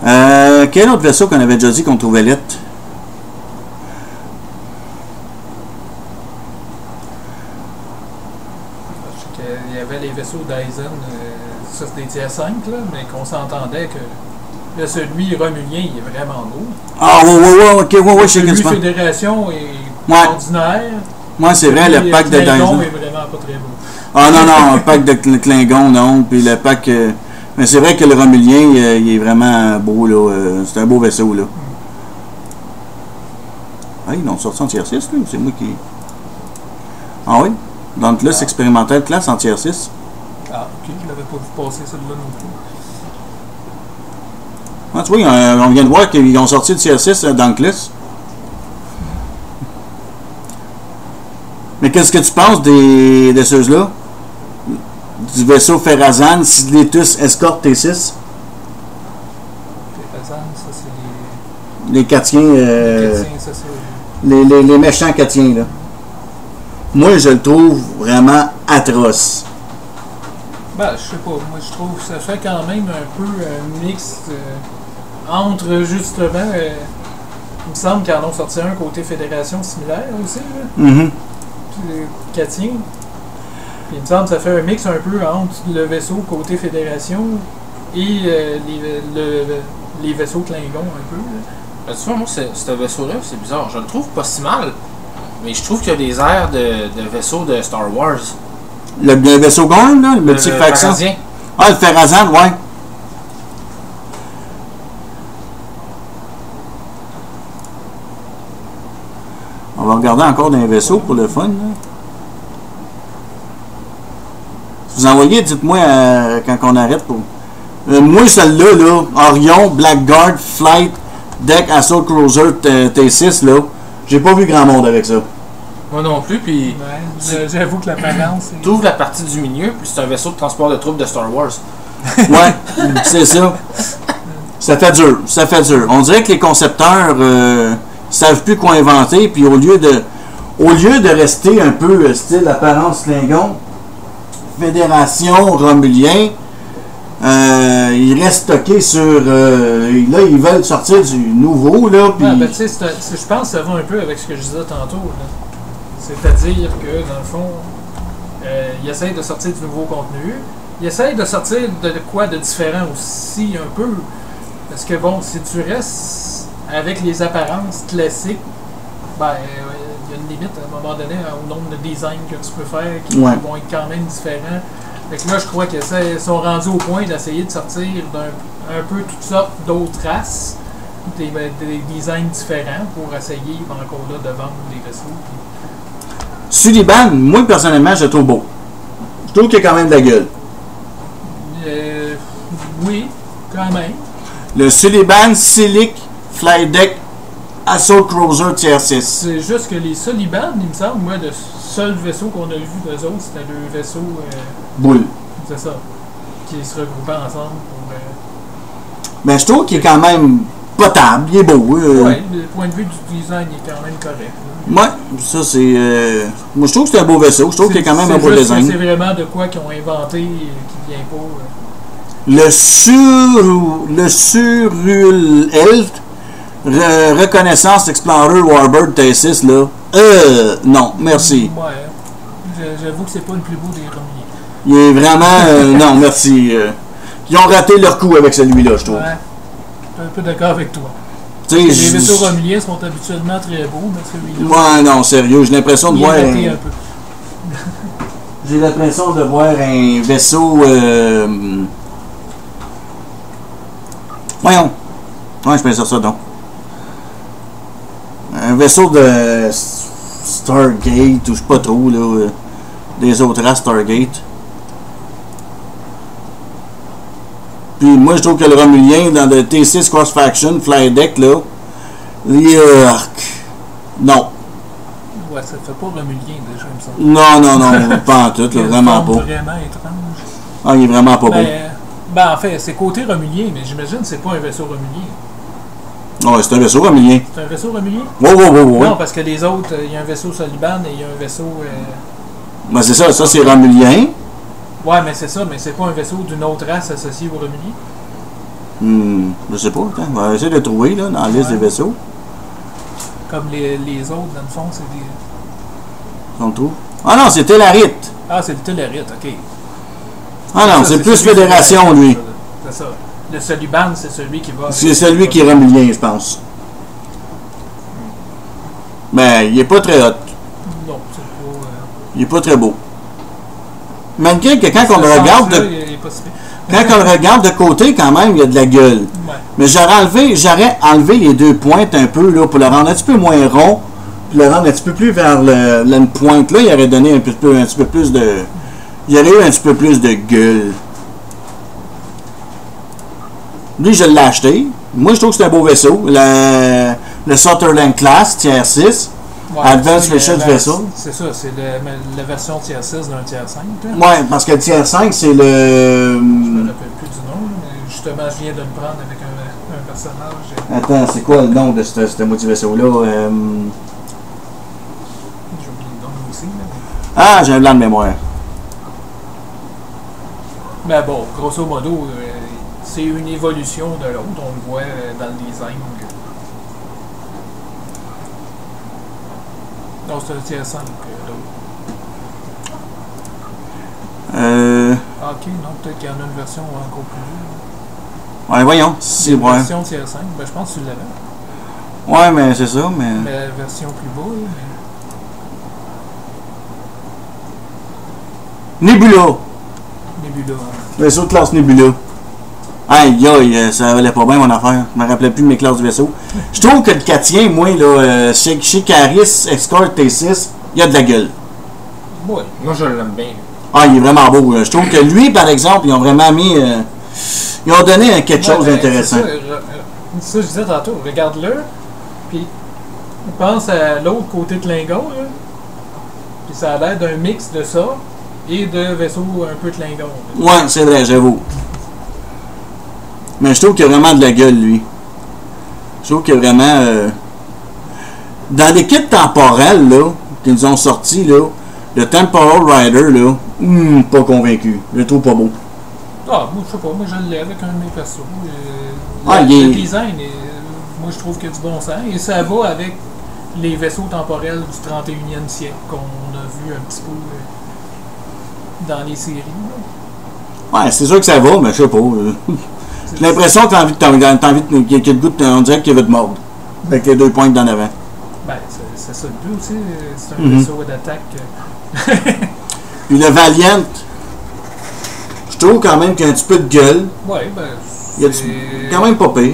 Speaker 1: Euh, quel autre vaisseau qu'on avait déjà dit qu'on trouvait lettre?
Speaker 2: Je sais qu'il y vaisseaux Dyson, euh, ça des tiers 5, là, mais qu'on s'entendait que là, celui romulien, il est vraiment beau.
Speaker 1: Ah, ouais, ouais, ouais, ok, sais que
Speaker 2: Celui. Fédération est
Speaker 1: Ouais.
Speaker 2: ordinaire.
Speaker 1: Moi, c'est vrai, le
Speaker 2: Celui
Speaker 1: pack de
Speaker 2: Klingon
Speaker 1: Dyson.
Speaker 2: est vraiment pas très beau.
Speaker 1: Ah, non, non, le pack de Klingon, non. Puis le pack. euh, Mais c'est vrai que le Romulien, euh, il est vraiment beau, là. euh, c'est un beau vaisseau, là. Ah, ils l'ont sorti en tier 6, lui, ou c'est moi qui. Ah oui? Dans le classe expérimental, classe en tier 6.
Speaker 2: Ah, ok, je l'avais pas vu passer celui-là non plus.
Speaker 1: Ah, tu vois, on vient de voir qu'ils ont sorti le tier 6 euh, dans le classe. Mais qu'est-ce que tu penses des, de ceux-là? Du vaisseau Ferrazan, Sidletus Escort T6?
Speaker 2: Pépazan, ça c'est
Speaker 1: Les Catiens, euh,
Speaker 2: ça.
Speaker 1: les, les, les méchants Catiens, là. Moi, je le trouve vraiment atroce.
Speaker 2: Ben, je sais pas. Moi, je trouve que ça fait quand même un peu un mix euh, entre justement. euh, il me semble qu'ils en ont sorti un côté fédération similaire aussi, là. Puis le Catien. Puis il me semble que ça fait un mix un peu entre le vaisseau côté fédération et euh, les, le- les vaisseaux Klingons un peu. là.
Speaker 3: Ben, tu vois, moi, ce, ce vaisseau-là, c'est bizarre. Je le trouve pas si mal. Mais je trouve qu'il y a des airs de, de vaisseau de Star Wars.
Speaker 1: Le, le vaisseau Gorn, là, le
Speaker 3: Le-
Speaker 1: petit
Speaker 3: le
Speaker 1: faction.
Speaker 3: Paradien.
Speaker 1: Ah, le Ferrazan, ouais. On va regarder encore dans les vaisseaux pour le fun. Là. Si vous envoyez, dites-moi euh, quand on arrête pour. Euh, moi, celle-là, là, Orion, Blackguard, Flight, Deck, Assault Cruiser T- T6, là, j'ai pas vu grand monde avec ça.
Speaker 3: Moi non plus, puis
Speaker 2: Ouais, j'avoue que l'apparence.
Speaker 3: tu ouvres la partie du milieu, puis c'est un vaisseau de transport de troupes de Star Wars.
Speaker 1: Ouais, c'est ça. Ça fait dur, ça fait dur. On dirait que les concepteurs euh, savent plus quoi inventer, puis au lieu de au lieu de rester un peu euh, style apparence Klingon, Fédération Romulien, euh, ils restent stockés sur euh, là ils veulent sortir du nouveau là puis
Speaker 2: Ouais, ben, tu sais, je pense que ça va un peu avec ce que je disais tantôt. là. C'est-à-dire que, dans le fond, euh, ils essayent de sortir du nouveau contenu. Ils essayent de sortir de quoi de différent aussi, un peu. Parce que, bon, si tu restes avec les apparences classiques, ben, euh, il y a une limite à un moment donné au nombre de designs que tu peux faire qui
Speaker 1: Ouais.
Speaker 2: vont être quand même différents. Fait que là, je crois qu'ils sont rendus au point d'essayer de sortir d'un un peu toutes sortes d'autres races des, ben, des designs différents pour essayer encore là de vendre des vaisseaux. puis-
Speaker 1: Sullivan, moi personnellement je le trouve beau. Je trouve qu'il a quand même de la gueule.
Speaker 2: Euh, oui, quand même.
Speaker 1: Le Sullivan Silic Fly Deck Assault Cruiser Tier 6.
Speaker 2: C'est juste que les Soliban, il me semble, moi, le seul vaisseau qu'on a vu d'eux autres, c'était deux vaisseaux, euh,
Speaker 1: Boule.
Speaker 2: c'est ça, qui se regroupaient ensemble pour. euh,
Speaker 1: Mais je trouve qu'il est quand même potable, il est beau. euh.
Speaker 2: Ouais, le point de vue du design il est quand même correct.
Speaker 1: Ouais, ça c'est. euh, Moi je trouve que c'est un beau vaisseau. Je trouve qu'il y a quand même un beau design.
Speaker 2: C'est vraiment de quoi qu'ils ont inventé et qui vient pas. euh,
Speaker 1: Le sur. Le Surul. Re- reconnaissance Explorer Warbird T6 là. Euh. Non, merci.
Speaker 2: Ouais. J'avoue que c'est pas le plus beau des Romuliens.
Speaker 1: Il est vraiment. euh, non, merci. euh. Ils ont raté leur coup avec celui-là, je trouve.
Speaker 2: Ouais. Je suis un peu d'accord avec toi. Les vaisseaux romuliens sont habituellement très beaux, mais celui-là.
Speaker 1: Ouais, non, sérieux, j'ai l'impression de voir. un-
Speaker 2: un.
Speaker 1: J'ai l'impression de voir un vaisseau. euh, Voyons. Ouais, je peux dire ça donc. Un vaisseau de Stargate, ou je sais pas trop, là. euh, Des autres races Stargate. Puis moi, je trouve que le Romulien, dans le T6 Cross Faction, Fly Deck, là. Yark. Non.
Speaker 2: Ouais, ça fait pas romulien déjà, il me semble.
Speaker 1: Non, non, non, pas en tout, là, vraiment pas.
Speaker 2: Vraiment étrange.
Speaker 1: Ah, il est vraiment pas beau.
Speaker 2: Ben, ben, en fait, c'est côté romulien, mais j'imagine que c'est pas un vaisseau romulien.
Speaker 1: Ouais, c'est un vaisseau romulien.
Speaker 2: C'est un vaisseau romulien?
Speaker 1: Oui, oui, oui, oui.
Speaker 2: Non, parce que les autres, euh, il y a un vaisseau Soliban et il y a un vaisseau. euh,
Speaker 1: Ben, c'est ça, ça c'est romulien.
Speaker 2: Ouais, mais c'est ça, mais c'est pas un vaisseau d'une autre race associée au romulien.
Speaker 1: Hmm, je sais pas, attends, on va essayer de le trouver là, dans la liste
Speaker 2: Ouais.
Speaker 1: des vaisseaux.
Speaker 2: Comme les, les autres, dans le fond, c'est des.
Speaker 1: On le trouve. Ah non, c'est Telarit.
Speaker 2: Ah, c'est le Tellerite, ok.
Speaker 1: Ah non, c'est plus Fédération, lui.
Speaker 2: C'est ça. Le Soliban, c'est celui qui va.
Speaker 1: C'est celui qui est romulien, je pense. Mais il est pas très hot.
Speaker 2: Non, c'est pas. euh,
Speaker 1: Il est pas très beau. Malgré que quand on le regarde de, quand on le regarde de côté, quand même, il y a de la gueule.
Speaker 2: Ouais.
Speaker 1: Mais j'aurais enlevé, j'aurais enlevé les deux pointes un peu là, pour le rendre un petit peu moins rond, puis le rendre un petit peu plus vers le, la pointe là, il aurait donné un petit peu, un petit peu plus de. Il y aurait eu un petit peu plus de gueule. Lui, je l'ai acheté. Moi, je trouve que c'est un beau vaisseau. Le, le Sutherland Class, tiers 6.
Speaker 2: Ouais,
Speaker 1: Advanced Research Vessel.
Speaker 2: C'est ça, c'est le- la version tier 6 d'un tier 5. là.
Speaker 1: Ouais, parce que le tiers 5, c'est
Speaker 2: Je me
Speaker 1: le.
Speaker 2: rappelle plus du nom, mais justement, je viens de le prendre avec un, un personnage.
Speaker 1: Attends, c'est quoi le nom de ce, ce vaisseau-là? Euh,
Speaker 2: J'ai oublié le nom aussi. mais-
Speaker 1: Ah, j'ai un blanc de mémoire.
Speaker 2: Mais bon, grosso modo, euh, c'est une évolution de l'autre. On le voit euh, dans le design. Non, c'est un tiers 5 l'autre.
Speaker 1: Euh,
Speaker 2: Ah, ok, non, peut-être qu'il y en a une version encore plus.
Speaker 1: ouais, voyons. C'est
Speaker 2: Une
Speaker 1: ouais.
Speaker 2: version tiers 5, ben, je pense que tu l'avais.
Speaker 1: Ouais, mais c'est ça, mais.
Speaker 2: Mais la version plus bas, là,
Speaker 1: Nebula.
Speaker 2: mais Nebula. hein.
Speaker 1: Vaisseau de classe Nebula. Aïe, aïe, euh, ça valait pas bien mon affaire. Je me rappelais plus de mes classes du vaisseau. Je trouve que le Catien, moi, là, euh, chez, chez Caris, Escort T6, il y a de la gueule.
Speaker 2: Ouais.
Speaker 3: Moi, je l'aime bien.
Speaker 1: Ah, il est vraiment beau. euh. Je trouve que lui, par exemple, ils ont vraiment mis. euh, ils ont donné quelque
Speaker 2: Ouais,
Speaker 1: chose
Speaker 2: ben,
Speaker 1: d'intéressant.
Speaker 2: Ça, je disais tantôt, regarde-le, puis pense à l'autre côté de Klingon, là. Puis ça a l'air d'un mix de ça et de vaisseau un peu Klingon. là.
Speaker 1: Ouais, c'est vrai, j'avoue. Mais je trouve qu'il a vraiment de la gueule, lui. Je trouve qu'il a vraiment. euh, Dans l'équipe temporelle, là, qu'ils nous ont sorti, là, le Temporal Rider, là, hmm, pas convaincu. Je le trouve pas beau.
Speaker 2: Ah, moi, je sais pas, moi je l'ai avec un de mes persos. euh,
Speaker 1: Ah,
Speaker 2: le,
Speaker 1: il est-
Speaker 2: le design, euh, moi je trouve qu'il y a du bon sens. Et ça va avec les vaisseaux temporels du 31e siècle qu'on a vu un petit peu dans les séries. là.
Speaker 1: Ouais, c'est sûr que ça va, mais je sais pas. l'impression que t'as envie de, t'as envie de, qu'il y a le goût de, on dirait qu'il veut te mordre. Avec les deux pointes d'en avant.
Speaker 2: Ben, c'est ça le but aussi. C'est un vaisseau d'attaque. euh,
Speaker 1: Puis le Valiant, je trouve quand même qu'il y a un petit peu de gueule.
Speaker 2: Ouais, ben.
Speaker 1: Il y a du, quand même pas pire.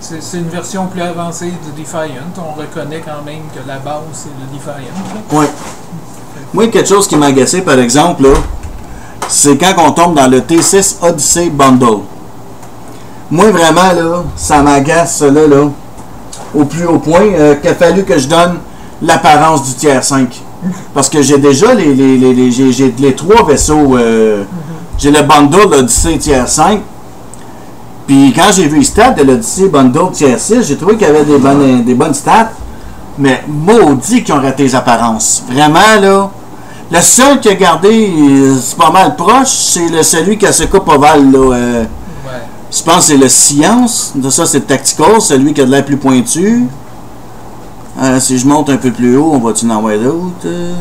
Speaker 2: C'est une version plus avancée du Defiant. On reconnaît quand même que la base, c'est le Defiant.
Speaker 1: Ouais. Moi, quelque chose qui m'a agacé, par exemple, c'est quand on tombe dans le T6 Odyssey Bundle. Moi, vraiment, là, ça m'agace, ça, là, au plus haut point, euh, qu'il a fallu que je donne l'apparence du tiers 5. Parce que j'ai déjà les, les, les, les- les trois vaisseaux. euh, J'ai le bundle Odyssey tiers 5. Puis quand j'ai vu les stats de l'Odyssey bundle tiers 6, j'ai trouvé qu'il y avait des bonnes, des bonnes stats. Mais maudit qu'ils ont raté les apparences. Vraiment, là. Le seul qui a gardé, euh, pas mal proche, c'est celui qui a ce coupe ovale, là. euh. Je pense que c'est le Science. De ça, c'est le Tactical, celui qui a de l'air plus pointu. Euh, si je monte un peu plus haut, on va-tu en voir d'autres? euh?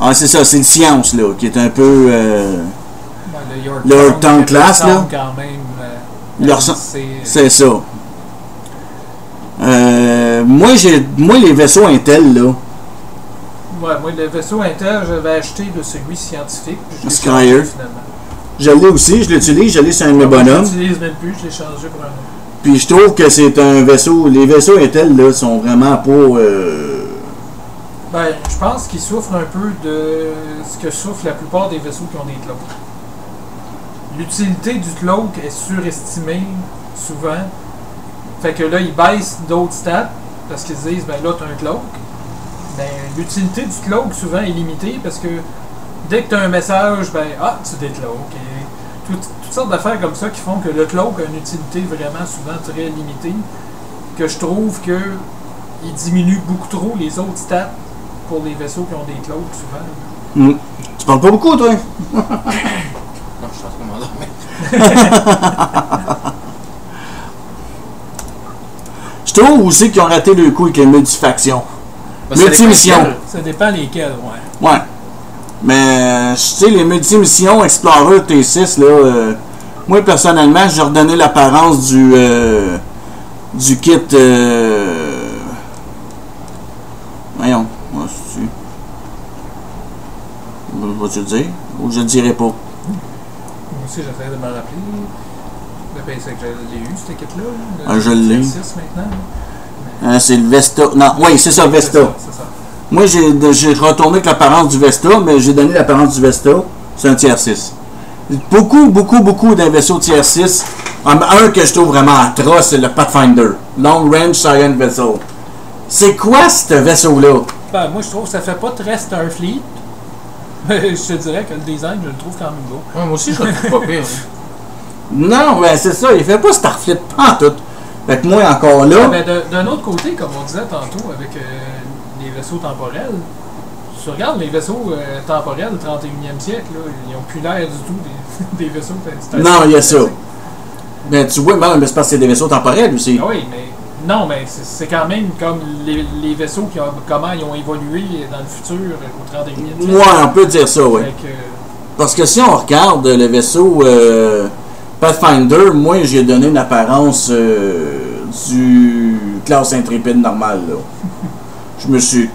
Speaker 1: Ah, c'est ça, c'est le Science, là, qui est un peu... euh,
Speaker 2: Ben, le Yorktown,
Speaker 1: class, là.
Speaker 2: Yorktown, quand même. euh,
Speaker 1: ressemble-
Speaker 2: c'est-
Speaker 1: ça. Euh, moi, j'ai, moi, les vaisseaux Intel, là,
Speaker 2: Ouais, moi, le vaisseau Intel, j'avais acheté de celui scientifique. Puis je l'ai
Speaker 1: Skyer.
Speaker 2: finalement.
Speaker 1: Je l'ai aussi, je l'utilise, je l'ai sur un de mes bonhommes.
Speaker 2: Je l'utilise même plus, je l'ai changé pour un autre.
Speaker 1: Puis je trouve que c'est un vaisseau. Les vaisseaux Intel là sont vraiment pas. euh,
Speaker 2: Ben, je pense qu'il souffre un peu de ce que souffrent la plupart des vaisseaux qui ont des cloaks. L'utilité du cloak est surestimée souvent. Fait que là, ils baissent d'autres stats parce qu'ils se disent, ben là, t'as un cloak. Ben, l'utilité du cloak souvent est limitée parce que dès que t'as un message, ben, ah, tu décloques. Toutes, toutes sortes d'affaires comme ça qui font que le cloak a une utilité vraiment souvent très limitée. Que je trouve que il diminue beaucoup trop les autres stats pour les vaisseaux qui ont des cloaks souvent.
Speaker 1: hmm. Tu parles pas beaucoup, toi?
Speaker 3: Non, je suis en train de m'endormir.
Speaker 1: Je trouve aussi qu'ils ont raté le coup avec les multifactions.
Speaker 3: Parce que
Speaker 1: Multimission.
Speaker 3: les-
Speaker 2: Ça dépend lesquels, ouais.
Speaker 1: Ouais. Mais, tu sais, les multimissions Explorer T6, là, euh, moi, personnellement, j'ai redonné l'apparence du, euh, du kit. Euh, voyons, moi. Vas-tu le dire? Ou je le dirai pas?
Speaker 2: Moi aussi, j'essaie de me rappeler. Le c'est que je l'ai eu, cette kit-là.
Speaker 1: Ah, je l'ai.
Speaker 2: 6 maintenant.
Speaker 1: Hein, c'est le Vesta. Non, oui, c'est ça, Vesta.
Speaker 2: C'est ça.
Speaker 1: Moi, j'ai retourné avec l'apparence du Vesta, mais j'ai donné l'apparence du Vesta. C'est un tiers 6. Beaucoup, beaucoup, beaucoup d'un vaisseau tiers 6. Un, un que je trouve vraiment atroce, c'est le Pathfinder. Long Range Science Vessel. C'est quoi ce vaisseau-là?
Speaker 2: Ben, moi, je trouve que ça fait pas très Starfleet. Mais je te dirais que le design, je le trouve quand même beau.
Speaker 3: Ouais, moi aussi, je le trouve pas pire.
Speaker 1: Non, ben c'est ça, il fait pas Starfleet pas en tout. Fait que moi, encore là.
Speaker 2: Ouais, mais de- d'un autre côté, comme on disait tantôt avec euh, vaisseaux temporels, tu regardes les vaisseaux euh, temporels du 31e siècle, là, ils n'ont plus l'air du tout des, des vaisseaux de
Speaker 1: Non, il y a ça. Ben, tu vois, mais c'est parce que c'est des vaisseaux temporels aussi.
Speaker 2: Ah Oui, mais non, mais c'est quand même comme les, les vaisseaux qui ont, comment ils ont évolué dans le futur au 31e siècle.
Speaker 1: Ouais, on peut dire ça, oui.
Speaker 2: Que,
Speaker 1: Parce que si on regarde le vaisseau euh, Pathfinder, moi j'ai donné une apparence euh, du classe intrépide normal. Là. Je me suis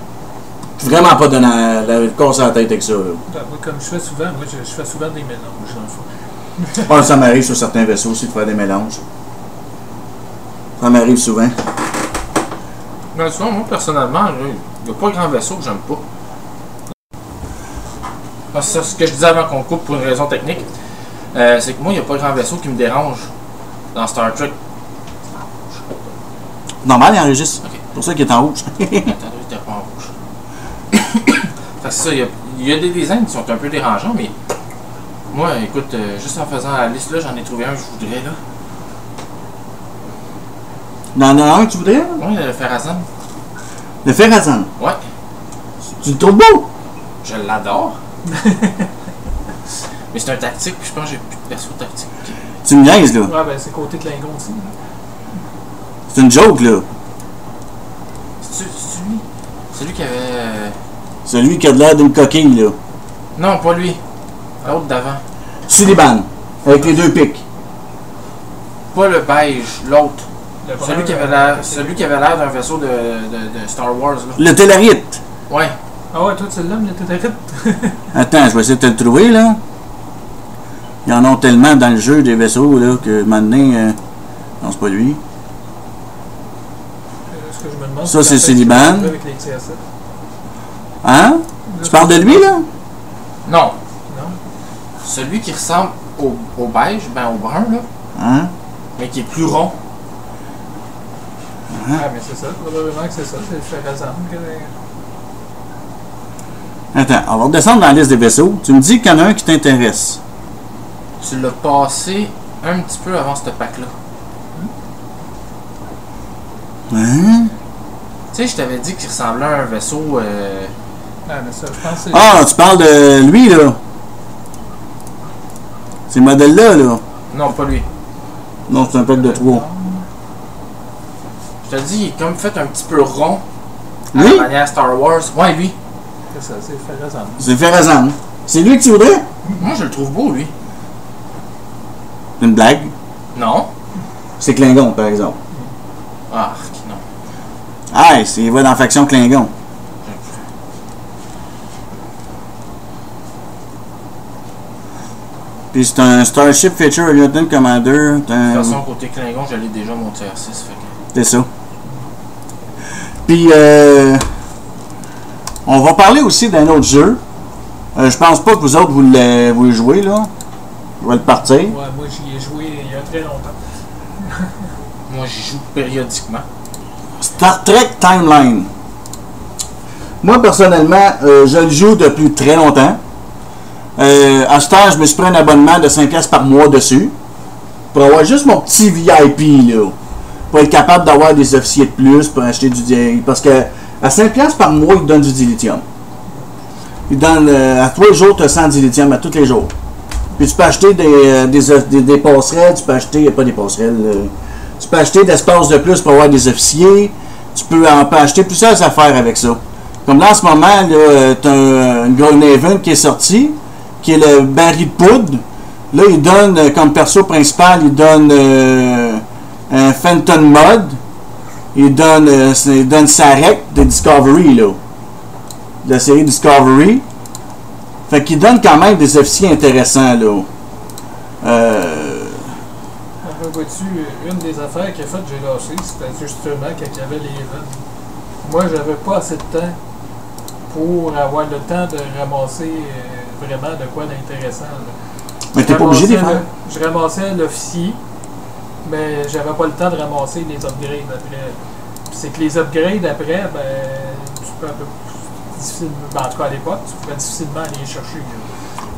Speaker 1: vraiment pas donné la, la course à la tête avec ça.
Speaker 2: Ben, moi, comme je fais souvent, moi je, je fais souvent des mélanges dans le fond.
Speaker 1: Ouais, ça m'arrive sur certains vaisseaux aussi de faire des mélanges. Ça m'arrive souvent.
Speaker 3: Vois, moi, personnellement, il n'y a pas grand vaisseau que j'aime pas. Parce que ce que je disais avant qu'on coupe pour une raison technique, euh, c'est que moi, il n'y a pas grand vaisseau qui me dérange dans Star Trek.
Speaker 1: Normal, il enregistre. C'est pour ça qu'il est en rouge.
Speaker 3: En rouge. fait ça, il y, a, il y a des designs qui sont un peu dérangeants, mais moi, écoute, euh, juste en faisant la liste là, j'en ai trouvé un que je voudrais là.
Speaker 1: Dans le un que tu voudrais?
Speaker 3: Oui, le Ferrazan.
Speaker 1: Le Ferrazan?
Speaker 3: Ouais,
Speaker 1: Tu le trouves beau?
Speaker 3: je l'adore. mais c'est un tactique, puis je pense que j'ai plus de perso tactique.
Speaker 1: Tu me niaises, là.
Speaker 2: Ouais, ben c'est côté Klingon aussi.
Speaker 1: C'est une joke, là.
Speaker 3: C'est lui Celui qui avait. euh,
Speaker 1: Celui qui a de l'air d'une coquille, là.
Speaker 3: Non, pas lui. L'autre d'avant.
Speaker 1: Sullivan. Avec les deux pics.
Speaker 3: Pas le beige, l'autre. Celui qui avait
Speaker 2: euh,
Speaker 3: l'air,
Speaker 2: c'est-
Speaker 3: celui qui avait l'air d'un vaisseau de, de, de Star Wars là.
Speaker 1: Le Tellarite.
Speaker 3: Ouais.
Speaker 2: Ah ouais, toi tu l'aimes, le tétérite?
Speaker 1: Attends, je vais essayer de te le trouver, là. Il y en a tellement dans le jeu des vaisseaux, là, que maintenant. euh, Non, c'est pas lui.
Speaker 2: Euh, Ce que je me demande,
Speaker 1: Ça, c'est Sullivan. Hein? Tu parles de lui, là?
Speaker 3: Non.
Speaker 2: Non?
Speaker 3: Celui qui ressemble au, au beige, ben au brun là,
Speaker 1: Hein?
Speaker 3: mais qui est plus rond.
Speaker 2: Ah, mais c'est ça, probablement que c'est ça, c'est le Ferrazan. que-
Speaker 1: Attends, on va redescendre dans la liste des vaisseaux. Tu me dis qu'il y en a un qui t'intéresse.
Speaker 3: Tu l'as passé un petit peu avant ce pack là.
Speaker 1: Hein?
Speaker 3: Tu sais, je t'avais dit qu'il ressemblait à un vaisseau. Euh...
Speaker 2: Ah, mais ça, je pense que c'est.
Speaker 1: Ah, tu parles de lui, là. Ces modèles-là, là.
Speaker 3: Non, pas lui.
Speaker 1: Non, c'est un pack de trois.
Speaker 3: Je te dis, il est comme fait un petit peu rond. À
Speaker 1: Lui?
Speaker 3: la manière Star Wars. Ouais, lui.
Speaker 2: C'est ça, c'est le Ferrazan.
Speaker 1: C'est Ferrazan. C'est lui que tu voudrais?
Speaker 3: Moi, je le trouve beau, lui.
Speaker 1: C'est une blague?
Speaker 3: Non.
Speaker 1: C'est Klingon, par exemple.
Speaker 3: Ah.
Speaker 1: Ah, c'est il va dans la faction Klingon. Puis c'est un Starship Feature Lieutenant Commander.
Speaker 3: De toute façon, côté Klingon, j'allais déjà mon TR6. Fait que...
Speaker 1: C'est ça. Puis, euh, on va parler aussi d'un autre jeu. Euh, je pense pas que vous autres, vous le, vous le jouez, là. Je vais le partir.
Speaker 2: Ouais, moi j'y ai joué il y a très longtemps.
Speaker 3: Moi, j'y joue périodiquement.
Speaker 1: Star Trek Timeline. Moi, personnellement, euh, je le joue depuis très longtemps. Euh, à ce temps, je me suis pris un abonnement de 5 piastres par mois dessus. Pour avoir juste mon petit VIP, là. Pour être capable d'avoir des officiers de plus, pour acheter du. Parce que à 5 piastres par mois, ils donnent du dilithium. Ils donnent euh, à tous les jours, tu as 100 dilithium, à tous les jours. Puis tu peux acheter des, euh, des, des, des passerelles, tu peux acheter, pas des passerelles, tu peux acheter d'espace de plus pour avoir des officiers. Tu peux, en, peux acheter plusieurs affaires avec ça. Comme là, en ce moment, tu as une Gloomhaven qui est sorti, qui est le de poudre. Là, il donne, euh, comme perso principal, il donne euh, un Phantom Mod. Il donne, euh, il donne Sarek de Discovery, là. De la série Discovery. Fait qu'il donne quand même des officiers intéressants, là. Euh,
Speaker 2: vois-tu, une des affaires a faites, j'ai lâché, c'était justement quand il y avait les events. Moi, j'avais pas assez de temps pour avoir le temps de ramasser euh, vraiment de quoi d'intéressant.
Speaker 1: mais t'es pas obligé de faire.
Speaker 2: le- Je ramassais l'officier, mais j'avais pas le temps de ramasser les upgrades après. C'est que les upgrades après, ben, tu peux un peu difficilement, ben, en tout cas à l'époque, tu pouvais difficilement aller les chercher. là.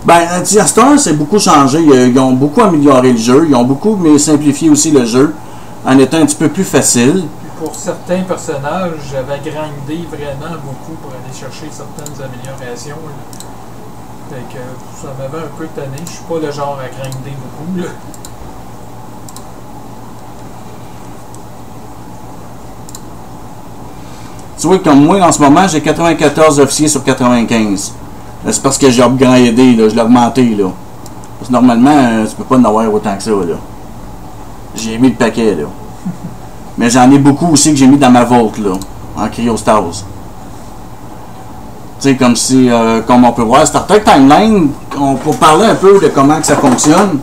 Speaker 1: Ben, heure, c'est beaucoup changé. Ils, ont beaucoup amélioré le jeu. Ils ont beaucoup mais simplifié aussi le jeu en étant un petit peu plus facile.
Speaker 2: Puis pour certains personnages, j'avais grindé vraiment beaucoup pour aller chercher certaines améliorations. là. Fait que ça m'avait un peu tanné. Je suis pas le genre à grinder beaucoup. Là.
Speaker 1: Tu vois, comme moi, en ce moment, j'ai 94 officiers sur 95. Là, C'est parce que j'ai upgradé, là, je l'ai augmenté. Là. Parce que normalement, euh, tu peux pas en avoir autant que ça. Là. J'ai mis le paquet. Là. Mais j'en ai beaucoup aussi que j'ai mis dans ma vault, là, en cryostase. Tu sais, comme si, euh, comme on peut voir, Star Trek Timeline, on peut parler un peu de comment que ça fonctionne.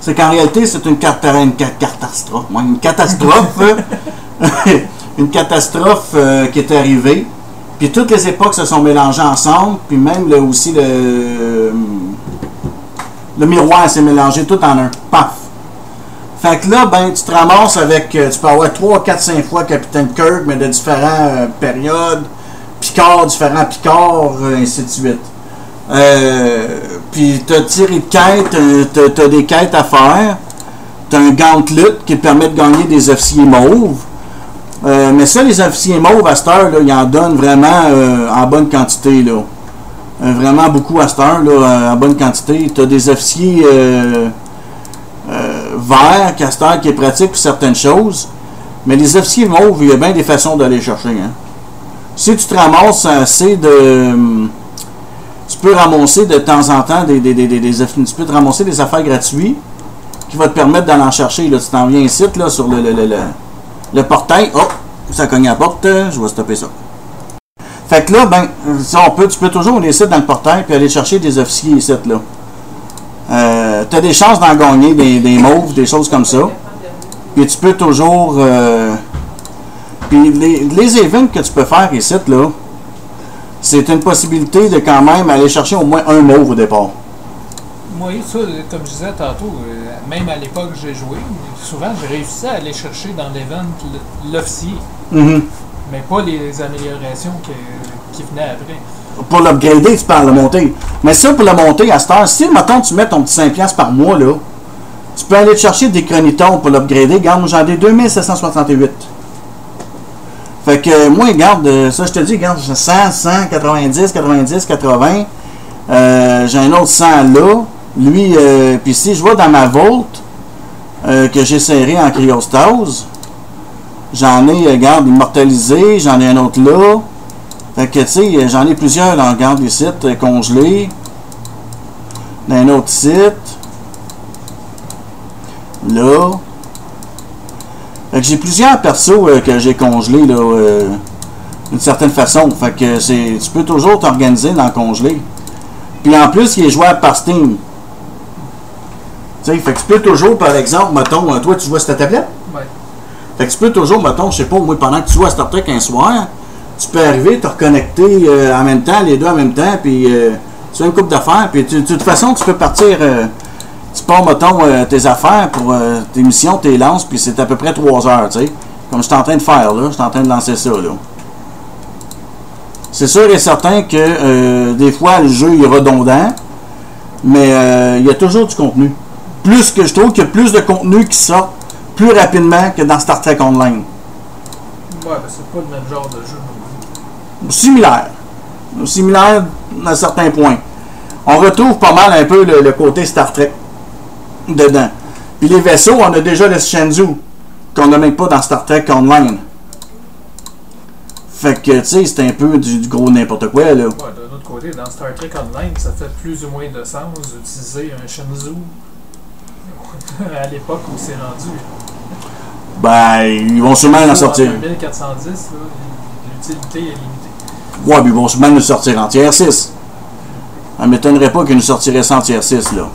Speaker 1: C'est qu'en réalité, c'est une, cat- catastrophe. Une catastrophe. une catastrophe euh, qui est arrivée. Puis toutes les époques se sont mélangées ensemble. Puis même aussi le, le miroir s'est mélangé tout en un. Paf! Fait que là, ben, tu te ramasses avec. euh, tu peux avoir 3, 4, 5 fois Capitaine Kirk, mais de différentes euh, périodes. Picard, différents Picard, euh, ainsi de suite. Puis t'as tiré de quête, euh, t'as, t'as des quêtes à faire. T'as un gauntlet qui te permet de gagner des officiers mauves. Euh, mais ça, les officiers mauves à cette heure, là, ils en donnent vraiment euh, en bonne quantité. Là. Euh, vraiment beaucoup à cette heure, là, en bonne quantité. Tu as des officiers verts, heure, qui est pratique pour certaines choses. Mais les officiers mauves, il y a bien des façons d'aller chercher. Hein. Si tu te ramasses assez de. Tu peux ramasser de temps en temps des, des, des, des, des tu peux te ramasser des affaires gratuites qui va te permettre d'aller en chercher. Là. Tu t'en viens ici, là, sur le, le, le, le- le portail. Oh, ça cogne à la porte. euh, Je vais stopper ça. Fait que là, ben, on peut, tu peux toujours aller ici dans le portail puis aller chercher des officiers ici, là. Euh, tu as des chances d'en gagner des, des mauves, des choses comme ça. Puis tu peux toujours. euh, puis les, les events que tu peux faire ici, là, c'est une possibilité de quand même aller chercher au moins un mauve au départ.
Speaker 2: Moi, ça, comme je disais tantôt, euh, même à l'époque où j'ai joué, souvent j'ai réussi à aller chercher dans l'event l'officier,
Speaker 1: Mhm.
Speaker 2: mais pas les améliorations que- qui venaient après.
Speaker 1: Pour l'upgrader, tu parles de monter. Mais ça, pour le monter à cette heure, si, mettons, tu mets ton petit 5$ piastres par mois, là, tu peux aller chercher des chronietons pour l'upgrader. Regarde, moi, j'en ai 2768. Fait que, moi, regarde, euh, ça, je te dis, regarde, j'ai 100, 100, 90, 90, 80. Euh, j'ai un autre 100 là. Lui, euh, puis si je vois dans ma vault, euh, que j'ai serré en cryostase, j'en ai, euh, regarde, immortalisé, j'en ai un autre là. Fait que, tu sais, j'en ai plusieurs, là, regarde les sites euh, congelés. D'un autre site. Là. Fait que j'ai plusieurs persos euh, que j'ai congelés, là, euh, d'une certaine façon. Fait que c'est, tu peux toujours t'organiser dans le congelé. Puis en plus, il est jouable par Steam. Tu sais, fait que tu peux toujours, par exemple, mettons, euh, toi, tu joues à cette tablette?
Speaker 2: Ouais.
Speaker 1: Fait que tu peux toujours, mettons, je sais pas, moi, pendant que tu joues à Star Trek un soir, tu peux arriver, te reconnecter euh, en même temps, les deux en même temps, puis euh, tu fais une coupe d'affaires, puis tu- de toute façon, tu peux partir, euh, tu pars, mettons, tes affaires pour tes missions, tes lances, puis c'est à peu près trois heures, tu sais. Comme je suis en train de faire, là, je suis en train de lancer ça, là. C'est sûr et certain que des fois, le jeu est redondant, mais il y a toujours du contenu. Plus que je trouve qu'il y a plus de contenu qui sort plus rapidement que dans Star Trek Online.
Speaker 2: Ouais, ben, c'est pas le même genre de jeu.
Speaker 1: Similaire. Similaire à certains points. On retrouve pas mal un peu le, le côté Star Trek dedans. Puis les vaisseaux, on a déjà le Shenzhou, qu'on n'a même pas dans Star Trek Online. Fait que, tu sais, c'est un peu du, du gros n'importe quoi, là.
Speaker 2: Ouais, d'un autre côté, dans Star Trek Online, ça fait plus ou moins de sens d'utiliser un Shenzhou à l'époque où c'est rendu.
Speaker 1: Ben, ils vont sûrement en sortir.
Speaker 2: En 2410, là, l'utilité est limitée.
Speaker 1: Ouais, puis ils vont sûrement nous sortir en tiers 6. Ça m'étonnerait pas qu'ils nous sortiraient ça en tiers 6, là.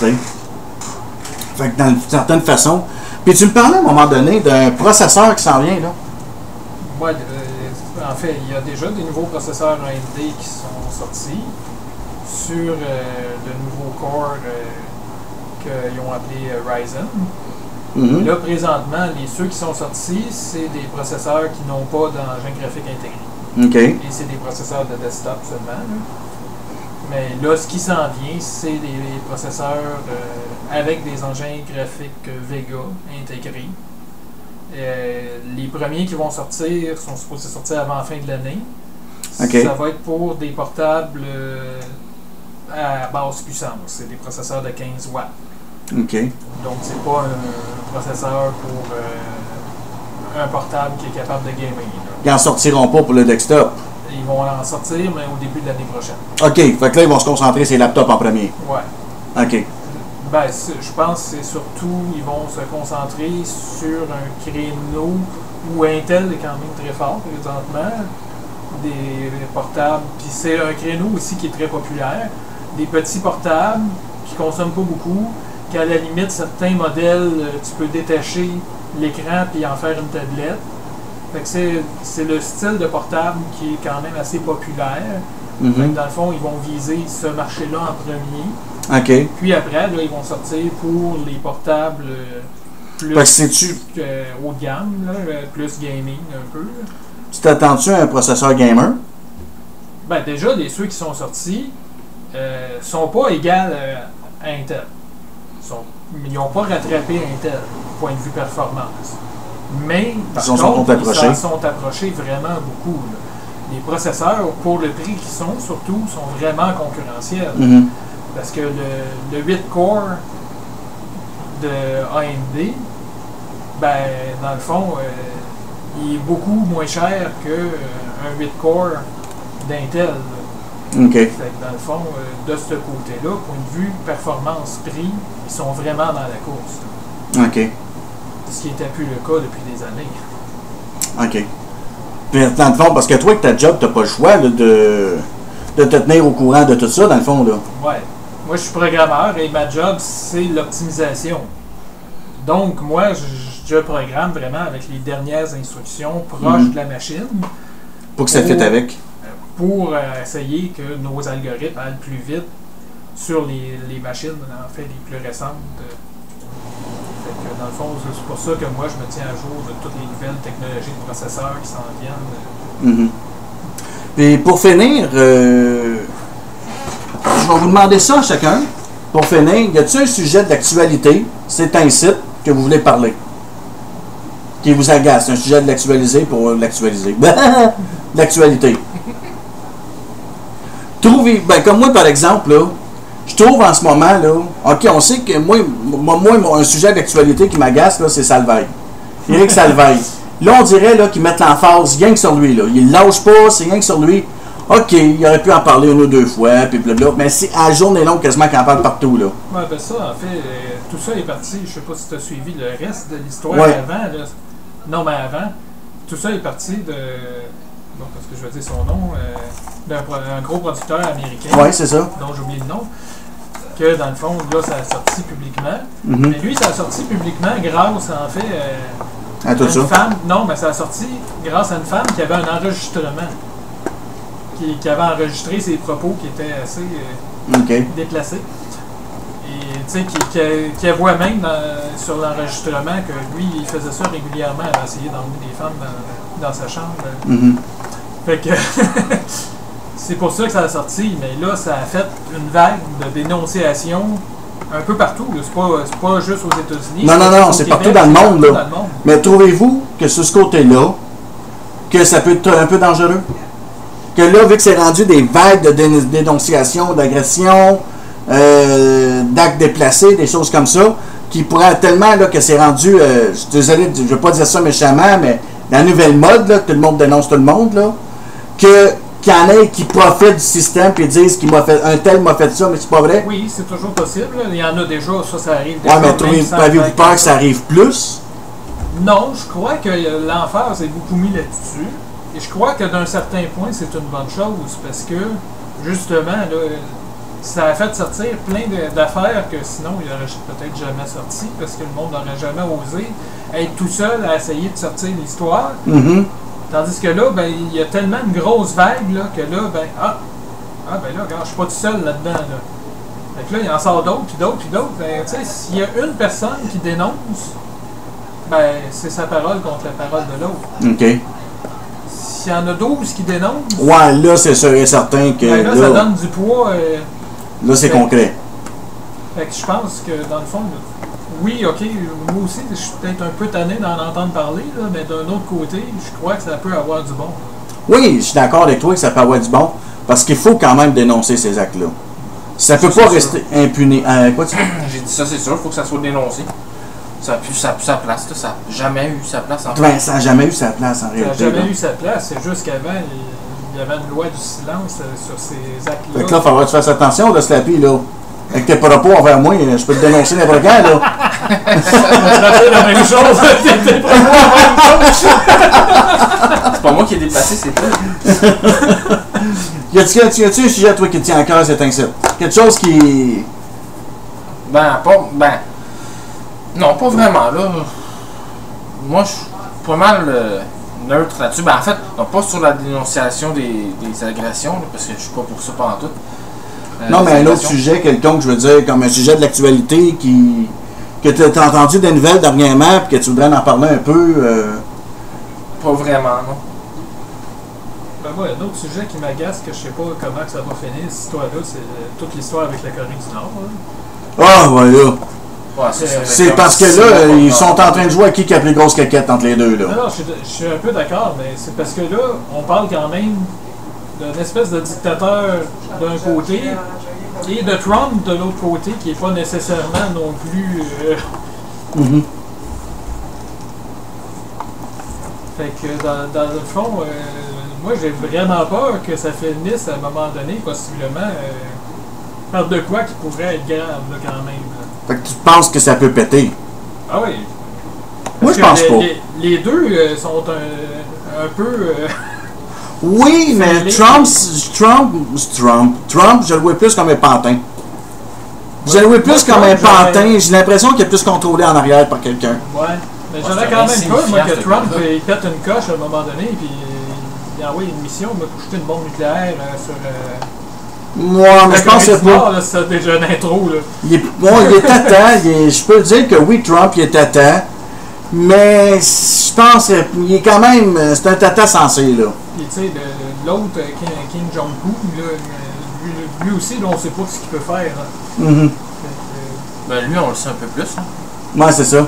Speaker 1: Tu sais? Fait que d'une certaine façon. Puis tu me parlais à un moment donné d'un processeur qui s'en vient, là.
Speaker 2: Ouais, le- en fait, il y a déjà des nouveaux processeurs AMD qui sont sortis sur euh, le nouveau core euh, qu'ils ont appelé euh, Ryzen.
Speaker 1: Mhm.
Speaker 2: Là, présentement, les, ceux qui sont sortis, c'est des processeurs qui n'ont pas d'engin graphique intégré. Et c'est des processeurs de desktop seulement. là. Mais là, ce qui s'en vient, c'est des, des processeurs euh, avec des engins graphiques Vega intégrés. Euh, les premiers qui vont sortir sont supposés sortir avant la fin de l'année. Ça va être pour des portables euh, à basse puissance. C'est des processeurs de 15 watts.
Speaker 1: OK.
Speaker 2: Donc, c'est pas un processeur pour euh, un portable qui est capable de gamer. là.
Speaker 1: Ils en sortiront pas pour le desktop.
Speaker 2: Ils vont en sortir, mais au début de l'année prochaine.
Speaker 1: OK. Fait que là, ils vont se concentrer sur les laptops en premier.
Speaker 2: Ouais.
Speaker 1: OK.
Speaker 2: Ben, je pense que c'est surtout, ils vont se concentrer sur un créneau où Intel est quand même très fort présentement. Des portables, puis c'est un créneau aussi qui est très populaire. Des petits portables qui consomment pas beaucoup, qu'à la limite, certains modèles, euh, tu peux détacher l'écran puis en faire une tablette. Fait que c'est, le style de portable qui est quand même assez populaire.
Speaker 1: Mhm.
Speaker 2: dans le fond, ils vont viser ce marché-là en premier.
Speaker 1: OK.
Speaker 2: Puis après, là, ils vont sortir pour les portables euh, plus haut de gamme, là, euh, plus gaming un peu.
Speaker 1: Tu t'attends-tu à un processeur gamer?
Speaker 2: Ben déjà, les ceux qui sont sortis euh, sont pas égales euh, à Intel. Ils sont- ils n'ont pas rattrapé Intel, point de vue performance. Mais par
Speaker 1: Ils sont
Speaker 2: contre, ils
Speaker 1: approchés.
Speaker 2: s'en sont approchés vraiment beaucoup. là. Les processeurs, pour le prix qu'ils sont, surtout, sont vraiment concurrentiels.
Speaker 1: Mhm.
Speaker 2: Parce que le, le 8 core de AMD, ben, dans le fond, euh, il est beaucoup moins cher qu'un 8 core d'Intel. Là.
Speaker 1: OK.
Speaker 2: Fait que dans le fond, euh, de ce côté-là, point de vue performance-prix, ils sont vraiment dans la course.
Speaker 1: OK.
Speaker 2: Ce qui n'était plus le cas depuis des années.
Speaker 1: OK. Puis, dans le fond, parce que toi, avec ta job, t'as pas le choix là, de, de te tenir au courant de tout ça, dans le fond, là.
Speaker 2: Ouais. Moi, je suis programmeur et ma job, c'est l'optimisation. Donc, moi, je, je programme vraiment avec les dernières instructions proches
Speaker 1: Mhm.
Speaker 2: de la machine
Speaker 1: Pour que ça fitte avec.
Speaker 2: Pour euh, essayer que nos algorithmes aillent plus vite sur les, les machines, en fait, les plus récentes. euh. Fait que, dans le fond, c'est pour ça que moi, je me tiens à jour de toutes les nouvelles technologies de processeurs qui s'en viennent.
Speaker 1: Mhm. Puis pour finir, euh, je vais vous demander ça à chacun. Pour finir, y a-t-il un sujet d'actualité, c'est un site que vous voulez parler, qui vous agace, un sujet de l'actualiser pour l'actualiser. L'actualité. Trouvez, ben comme moi par exemple, là, je trouve en ce moment, là, ok, on sait que moi, moi, moi, un sujet d'actualité qui m'agace, là, c'est Salveille. Éric Salveille. Là, on dirait là, qu'ils mettent l'emphase rien que sur lui. Là. Ils ne lâchent pas, c'est rien que sur lui. OK, il aurait pu en parler une ou deux fois, puis blablabla. Mais c'est à la journée longue quasiment qu'il en parle partout. Là.
Speaker 2: Ouais, ben ça, en fait, euh, tout ça est parti. Je sais pas si tu as suivi le reste de l'histoire
Speaker 1: Ouais.
Speaker 2: avant. là. Non, mais avant, tout ça est parti de. Bon, parce que je vais dire son nom, euh, d'un pro- un gros producteur américain,
Speaker 1: Ouais, c'est ça.
Speaker 2: dont j'ai oublié le nom, que dans le fond, là, ça a sorti publiquement.
Speaker 1: Mhm.
Speaker 2: Mais lui, ça a sorti publiquement grâce, en fait, euh,
Speaker 1: À tout
Speaker 2: à
Speaker 1: ça.
Speaker 2: une femme. Non, mais ça a sorti grâce à une femme qui avait un enregistrement. Qui, qui avait enregistré ses propos qui étaient assez. euh,
Speaker 1: OK.
Speaker 2: déplacé. Et tu sais, qui, qui, même dans- sur l'enregistrement que lui, il faisait ça régulièrement, à essayer d'emmener des femmes dans, dans sa chambre.
Speaker 1: Mhm.
Speaker 2: Fait que c'est pour ça que ça a sorti, mais là, ça a fait une vague de dénonciation un peu partout. C'est pas, pas juste aux États-Unis.
Speaker 1: Non, non, non, c'est partout dans le monde,
Speaker 2: partout
Speaker 1: là.
Speaker 2: dans le monde.
Speaker 1: Mais trouvez-vous que sur ce côté-là, que ça peut être un peu dangereux? Que là, vu que c'est rendu des vagues de dé- dénonciation, d'agression, euh, d'actes déplacés, des choses comme ça, qui pourraient tellement là, que c'est rendu, euh, je suis désolé, je ne veux pas dire ça méchamment, mais la nouvelle mode, là, tout le monde dénonce tout le monde, là, que qu'il y en ait qui profitent du système et disent qu'il m'a fait un tel m'a fait ça, mais c'est pas vrai.
Speaker 2: Oui, c'est toujours possible. Il y en a déjà, ça, ça arrive
Speaker 1: Ouais,
Speaker 2: déjà.
Speaker 1: mais
Speaker 2: même
Speaker 1: trouvez-
Speaker 2: sans
Speaker 1: avez-vous
Speaker 2: faire
Speaker 1: peur que ça arrive plus?
Speaker 2: Non, je crois que euh, l'emphase est beaucoup mis là-dessus. Et je crois que d'un certain point, c'est une bonne chose parce que, justement, là, ça a fait sortir plein d'affaires que sinon il n'aurait peut-être jamais sorti parce que le monde n'aurait jamais osé être tout seul à essayer de sortir l'histoire.
Speaker 1: Mhm.
Speaker 2: Tandis que là, ben, il y a tellement une grosse vague là, que là, ben, ah, ah, ben là, regarde, je suis pas tout seul là-dedans. Là. Fait que là, il en sort d'autres, puis d'autres, puis d'autres. Ben, tu sais, s'il y a une personne qui dénonce, ben, c'est sa parole contre la parole de l'autre.
Speaker 1: OK.
Speaker 2: s'il y en a 12 qui dénoncent,
Speaker 1: Ouais, là, c'est sûr et certain que
Speaker 2: ben là, ça donne du poids. euh,
Speaker 1: là, c'est concret.
Speaker 2: Fait que je pense que dans le fond, oui, ok, moi aussi, je suis peut-être un peu tanné d'en entendre parler, là, mais d'un autre côté, je crois que ça peut avoir du bon.
Speaker 1: Oui, je suis d'accord avec toi que ça peut avoir du bon, parce qu'il faut quand même dénoncer ces actes-là. Ça peut
Speaker 3: Ça,
Speaker 1: pas rester impuné. Euh, quoi tu
Speaker 3: J'ai dit ça, c'est sûr, faut que ça soit dénoncé. Ça a plus sa, sa place, là, ça n'a jamais eu sa place en fait.
Speaker 1: Ça n'a jamais eu sa place en
Speaker 2: Ça n'a
Speaker 1: réalité.
Speaker 2: jamais
Speaker 1: là.
Speaker 2: eu sa place, c'est juste qu'avant, il il y avait une loi du silence euh, sur ces actes-là.
Speaker 1: Fait que là, il faudra que tu fasses attention de Slappy, là. Avec tes propos envers moi, je peux te dénoncer n'importe quand, là.
Speaker 2: Ça fait la même chose, t'es- t'es pas moi.
Speaker 3: C'est pas moi qui ai déplacé, c'est toi.
Speaker 1: Y a-tu un sujet, toi, qui te tient à cœur, cet incite? Quelque chose qui.
Speaker 3: Ben, pas. Ben. Non, pas vraiment, là. Moi, je suis pas mal euh, neutre là-dessus. Ben, en fait, non, pas sur la dénonciation des, des agressions, là, parce que je suis pas pour ça pendant tout. Euh,
Speaker 1: Non, mais un autre sujet, quelconque, je veux dire, comme un sujet de l'actualité qui. que tu as entendu des nouvelles dernièrement, puis que tu voudrais en parler un peu. euh,
Speaker 3: Pas vraiment, non.
Speaker 2: Ben moi, un autre sujet qui m'agace, que je sais pas comment que ça va finir, cette histoire-là, c'est euh, toute l'histoire avec la Corée du Nord. là.
Speaker 1: Ah, voilà.
Speaker 3: Ouais,
Speaker 1: C'est parce que là, ils sont en train de jouer à qui qui a plus grosse caquette entre les deux,
Speaker 2: Non,
Speaker 1: là.
Speaker 2: non, je suis, je suis un peu d'accord, mais c'est parce que là, on parle quand même d'une espèce de dictateur d'un côté et de Trump de l'autre côté, qui est pas nécessairement non plus. euh,
Speaker 1: Mhm.
Speaker 2: fait que dans, dans le fond, euh, moi j'ai vraiment peur que ça finisse à un moment donné, possiblement, euh, par de quoi qui pourrait être grave là, quand même. là.
Speaker 1: Fait que tu penses que ça peut péter?
Speaker 2: Ah oui.
Speaker 1: Moi, je pense
Speaker 2: les,
Speaker 1: pas.
Speaker 2: Les, les deux sont un, un peu.
Speaker 1: Oui, mais Trump, Trump, Trump, Trump, je le vois plus comme un pantin. Je le vois plus
Speaker 2: Moi,
Speaker 1: comme un pantin. J'ai l'impression qu'il est plus contrôlé en arrière par quelqu'un.
Speaker 2: Ouais. Mais
Speaker 3: Ouais,
Speaker 2: j'aurais quand même peur, moi, que Trump il pète une coche à un moment donné, puis il envoie une mission, il pour jeter une bombe nucléaire euh, sur. Euh,
Speaker 1: Moi, mais je pense que pas.
Speaker 2: Là, c'est déjà une intro, là.
Speaker 1: Il est, bon, il est il est- je peux dire que oui, Trump, il est tâtant. Mais je pense qu'il est quand même. C'est un tata sensé, là.
Speaker 2: Puis, tu sais, l'autre, euh, Kim, Kim Jong-un, là, euh, lui, lui aussi, là, on sait pas ce qu'il peut faire.
Speaker 1: Mhm.
Speaker 2: Fait
Speaker 3: Ben, lui, on le sait un peu plus. Hein.
Speaker 1: Ouais, c'est ça.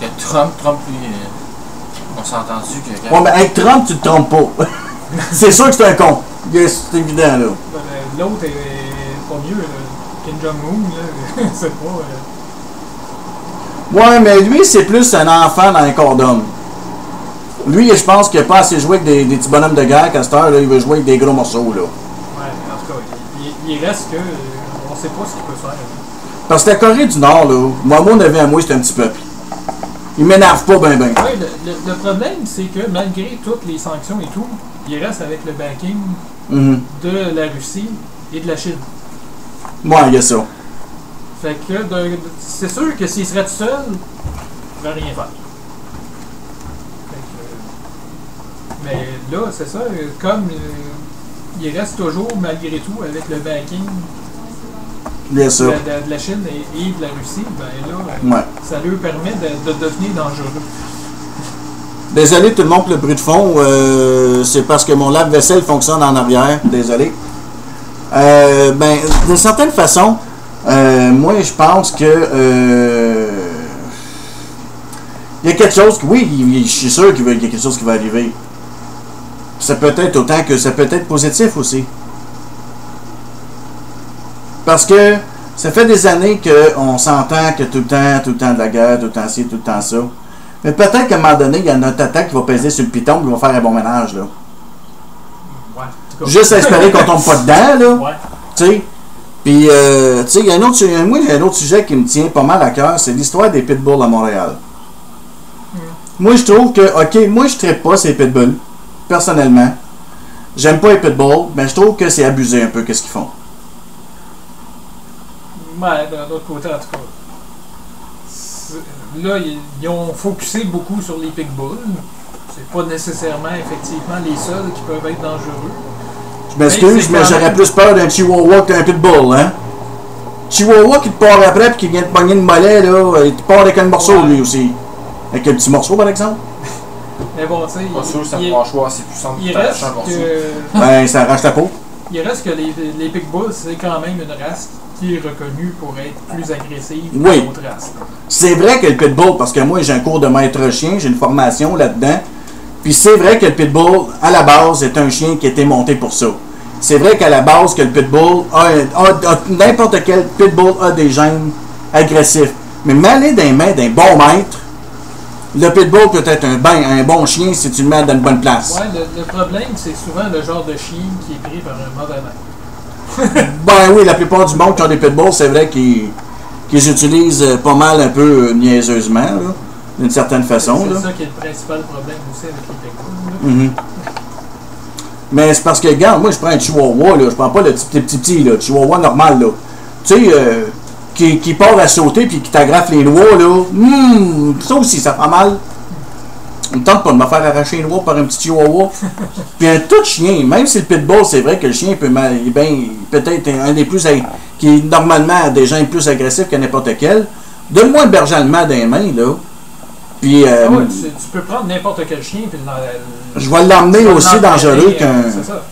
Speaker 3: Il y a Trump, Trump, lui, euh, on s'est entendu que.
Speaker 1: Bon, mais avec Trump, tu te trompes pas. c'est sûr que c'est un con. C'est évident, là.
Speaker 2: ben, L'autre est, est pas mieux, là. Kim Jong-un, là, c'est pas. euh,
Speaker 1: Ouais, mais lui, c'est plus un enfant dans un corps d'homme. Lui, je pense qu'il n'a pas assez joué avec des, des petits bonhommes de guerre qu'à cette heure, là, il veut jouer avec des gros morceaux, là.
Speaker 2: Ouais, en tout cas, il, reste que. euh, on sait pas ce qu'il peut faire. là.
Speaker 1: Parce que la Corée du Nord, là, moi, mon avis à moi, c'est un petit peuple. Il m'énerve pas ben ben.
Speaker 2: Ouais, le, le- le problème, c'est que malgré toutes les sanctions et tout, il reste avec le backing
Speaker 1: Mhm.
Speaker 2: de la Russie et de la Chine.
Speaker 1: Ouais, il y a ça.
Speaker 2: Fait que c'est sûr que s'il serait tout seul, il ne rien faire. Fait que, mais là, c'est ça, euh, comme euh, il reste toujours, malgré tout, avec le backing
Speaker 1: y a
Speaker 2: de, la- de- de la Chine et, et de la Russie, ben là, euh,
Speaker 1: Ouais.
Speaker 2: ça lui permet de, de devenir dangereux.
Speaker 1: Désolé tout le monde pour le bruit de fond. euh, c'est parce que mon lave-vaisselle fonctionne en arrière. Désolé. Euh, ben, d'une certaine façon, euh, moi, je pense que. euh, il y a quelque chose. Oui, je suis sûr qu'il y a quelque chose qui va arriver. Ça peut être autant que ça peut être positif aussi. Parce que ça fait des années qu'on s'entend que tout le temps, tout le temps de la guerre, tout le temps ci, tout le temps ça. Mais peut-être qu'à un moment donné, il y a notre attaque qui va peser sur le piton et va faire un bon ménage. Là.
Speaker 2: Ouais.
Speaker 1: Juste à espérer qu'on tombe pas dedans. Là,
Speaker 2: Ouais.
Speaker 1: tu sais? Puis, euh, tu sais, il y a un autre, moi, il y a un autre sujet qui me tient pas mal à cœur, c'est l'histoire des pitbulls à Montréal. Moi, je trouve que, ok, moi, je traite pas ces pitbulls, personnellement. J'aime pas les pitbulls, mais je trouve que c'est abusé un peu, qu'est-ce qu'ils font.
Speaker 2: Ouais, d'un autre côté, en tout cas. Là, ils, ils ont focusé beaucoup sur les pitbulls. C'est pas nécessairement, effectivement, les seuls qui peuvent être dangereux.
Speaker 1: Je m'excuse,
Speaker 2: Mais
Speaker 1: j'aurais plus peur d'un chihuahua qu'un pitbull, hein? Chihuahua qui te part après puis qui vient te pogner une mollet, là, il te part avec un morceau,
Speaker 2: Ouais.
Speaker 1: lui aussi. Avec un petit morceau, par exemple.
Speaker 2: Mais bon, tu sais,
Speaker 3: Pas sûr que c'est
Speaker 2: il,
Speaker 3: un mâchoire assez puissant un morceau.
Speaker 2: que,
Speaker 1: Ben, ça arrache ta peau.
Speaker 2: il reste que les, les Pitbulls, c'est quand même une race qui est reconnue pour être plus agressive
Speaker 1: Oui.
Speaker 2: que d'autres races.
Speaker 1: C'est vrai que le pitbull, parce que moi j'ai un cours de maître chien, j'ai une formation là-dedans. Puis c'est vrai que le pitbull, à la base, est un chien qui a été monté pour ça. C'est vrai qu'à la base, que le pitbull a, a- a- n'importe quel pitbull a des gènes agressifs. Mais mêlé dans les mains d'un bon maître, le pitbull peut être un, ben- un bon chien si tu le mets dans une bonne place.
Speaker 2: Ouais, le, le problème, c'est souvent le genre de chien qui est pris par un mauvais maître.
Speaker 1: Ben oui, la plupart du monde qui ont des pitbulls, c'est vrai qu'ils utilisent euh, pas mal un peu euh, niaiseusement, d'une certaine façon.
Speaker 2: C'est ça qui est le principal problème aussi avec les Pitbulls.
Speaker 1: Mais c'est parce que, regarde, moi je prends un chihuahua, là, je prends pas le petit petit petit, là, le chihuahua normal, là. Tu sais, euh, qui, qui part à sauter puis qui t'agrafe les noix, là. Hum, ça aussi, ça fait mal. On me tente pas de me faire arracher les noix par un petit chihuahua. puis un tout chien, même si le pitbull, c'est vrai que le chien peut mal, ben, peut-être un des plus, qui est normalement a des gens plus agressifs que n'importe quel. Donne-moi un berger allemand dans les mains, là. Puis, euh,
Speaker 2: Ah ouais, tu, tu peux prendre n'importe quel chien puis
Speaker 1: je vais l'emmener aussi dangereux
Speaker 2: euh,
Speaker 1: qu'un.
Speaker 2: C'est ça.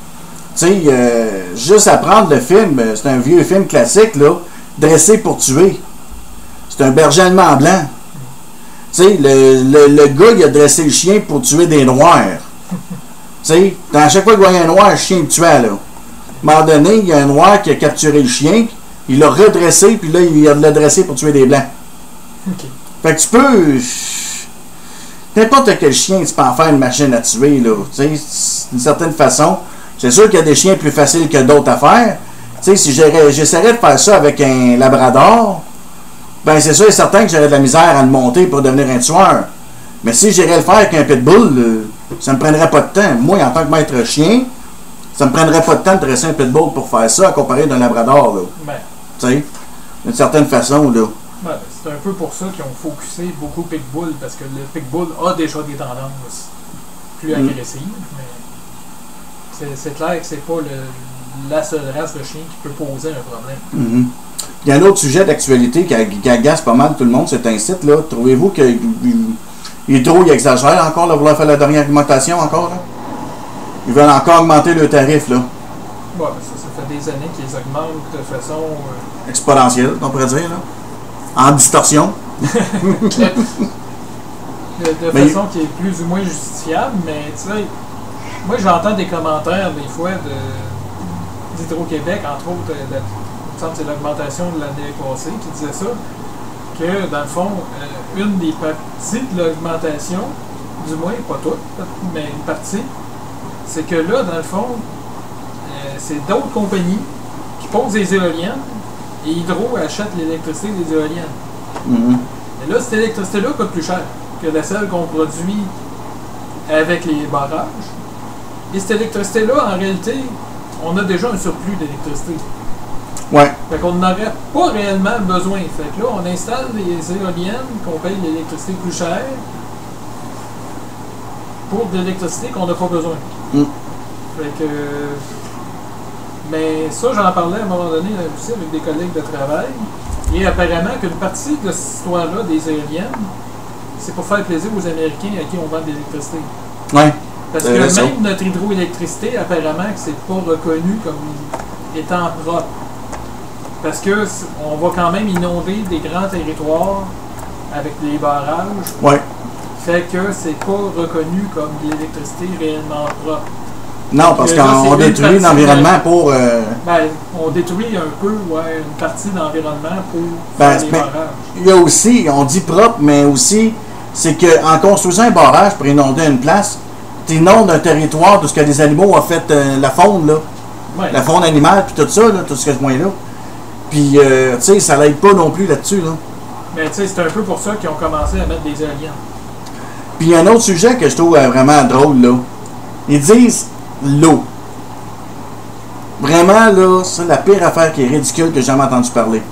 Speaker 1: Tu sais, euh, juste à prendre le film, euh, c'est un vieux film classique, là, Dressé pour tuer. C'est un berger allemand blanc. Tu sais, le, le, le gars, il a dressé le chien pour tuer des noirs. Tu sais, à chaque fois qu'il voyait un noir, le chien le tuait, là. À un moment donné, il y a un noir qui a capturé le chien, il l'a redressé, puis là, il l'a dressé pour tuer des blancs. Fait que tu peux. N'importe quel chien, tu peux en faire une machine à tuer, là. Tu sais, c'est- d'une certaine façon. C'est sûr qu'il y a des chiens plus faciles que d'autres à faire. Tu sais, si j'essaierais de faire ça avec un labrador, ben c'est sûr et certain que j'aurais de la misère à le monter pour devenir un tueur. Mais si j'irais le faire avec un pitbull, ça me prendrait pas de temps. Moi, en tant que maître chien, ça me prendrait pas de temps de dresser un pitbull pour faire ça, à comparer d'un labrador, là.
Speaker 2: Ben,
Speaker 1: Tu sais, d'une certaine façon, là.
Speaker 2: ouais, c'est un peu pour ça qu'ils ont focusé beaucoup Pitbull, parce que le Pitbull a déjà des tendances plus
Speaker 1: Mm.
Speaker 2: agressives, mais c'est- clair que c'est pas le- la seule race de chien qui peut poser un problème.
Speaker 1: Mhm. Il y a un autre sujet d'actualité qui, ag- qui agace pas mal tout le monde, c'est un site, là. Trouvez-vous que Hydro, il exagère encore, là, vouloir faire la dernière augmentation encore, là? Ils veulent encore augmenter le tarif, là.
Speaker 2: Ouais, ça, ça fait des années qu'ils augmentent de façon. euh,
Speaker 1: Exponentielle, on pourrait dire, là. En distorsion.
Speaker 2: de, façon qui est plus ou moins justifiable, mais tu sais, moi j'entends des commentaires des fois de d'Hydro-Québec, entre autres, euh, la- c'est l'augmentation de l'année passée qui disait ça, que dans le fond, euh, une des parties de l'augmentation, du moins, pas toute, mais une partie, c'est que là, dans le fond, euh, c'est d'autres compagnies qui posent des éoliennes et Hydro achète l'électricité des éoliennes.
Speaker 1: Mhm.
Speaker 2: Et là, cette électricité-là coûte plus cher que la celle qu'on produit avec les barrages. Et cette électricité-là, en réalité, on a déjà un surplus d'électricité.
Speaker 1: Ouais.
Speaker 2: Fait qu'on n'aurait pas réellement besoin. Fait que là, on installe des éoliennes qu'on paye l'électricité plus cher pour de l'électricité qu'on n'a pas besoin.
Speaker 1: Mm.
Speaker 2: Fait que. Mais ça, j'en parlais à un moment donné aussi avec des collègues de travail. Et apparemment qu'une partie de cette histoire-là des éoliennes, c'est pour faire plaisir aux Américains à qui on vend de l'électricité.
Speaker 1: Ouais.
Speaker 2: Parce que même notre hydroélectricité, apparemment, que c'est pas reconnu comme étant propre. Parce que on va quand même inonder des grands territoires avec les barrages.
Speaker 1: Ouais.
Speaker 2: Fait que c'est pas reconnu comme de l'électricité réellement propre.
Speaker 1: Non, parce
Speaker 2: Que là,
Speaker 1: qu'on détruit l'environnement pour. euh,
Speaker 2: Ben, on détruit un peu ouais, une partie de l'environnement pour
Speaker 1: Ben,
Speaker 2: faire des barrages.
Speaker 1: Il y a aussi, on dit propre, mais aussi, c'est qu'en construisant un barrage pour inonder une place, tu inondes un territoire de ce que les animaux ont fait euh, la faune, là.
Speaker 2: Ouais.
Speaker 1: La faune animale, puis tout ça, là, tout ce point-là. Puis, euh, tu sais, ça l'aide pas non plus là-dessus, là.
Speaker 2: Mais tu sais, c'est un peu pour ça qu'ils ont commencé à mettre des éoliennes.
Speaker 1: Puis, il y a un autre sujet que je trouve euh, vraiment drôle, là. Ils disent l'eau. Vraiment, là, c'est la pire affaire qui est ridicule que j'ai jamais entendu parler.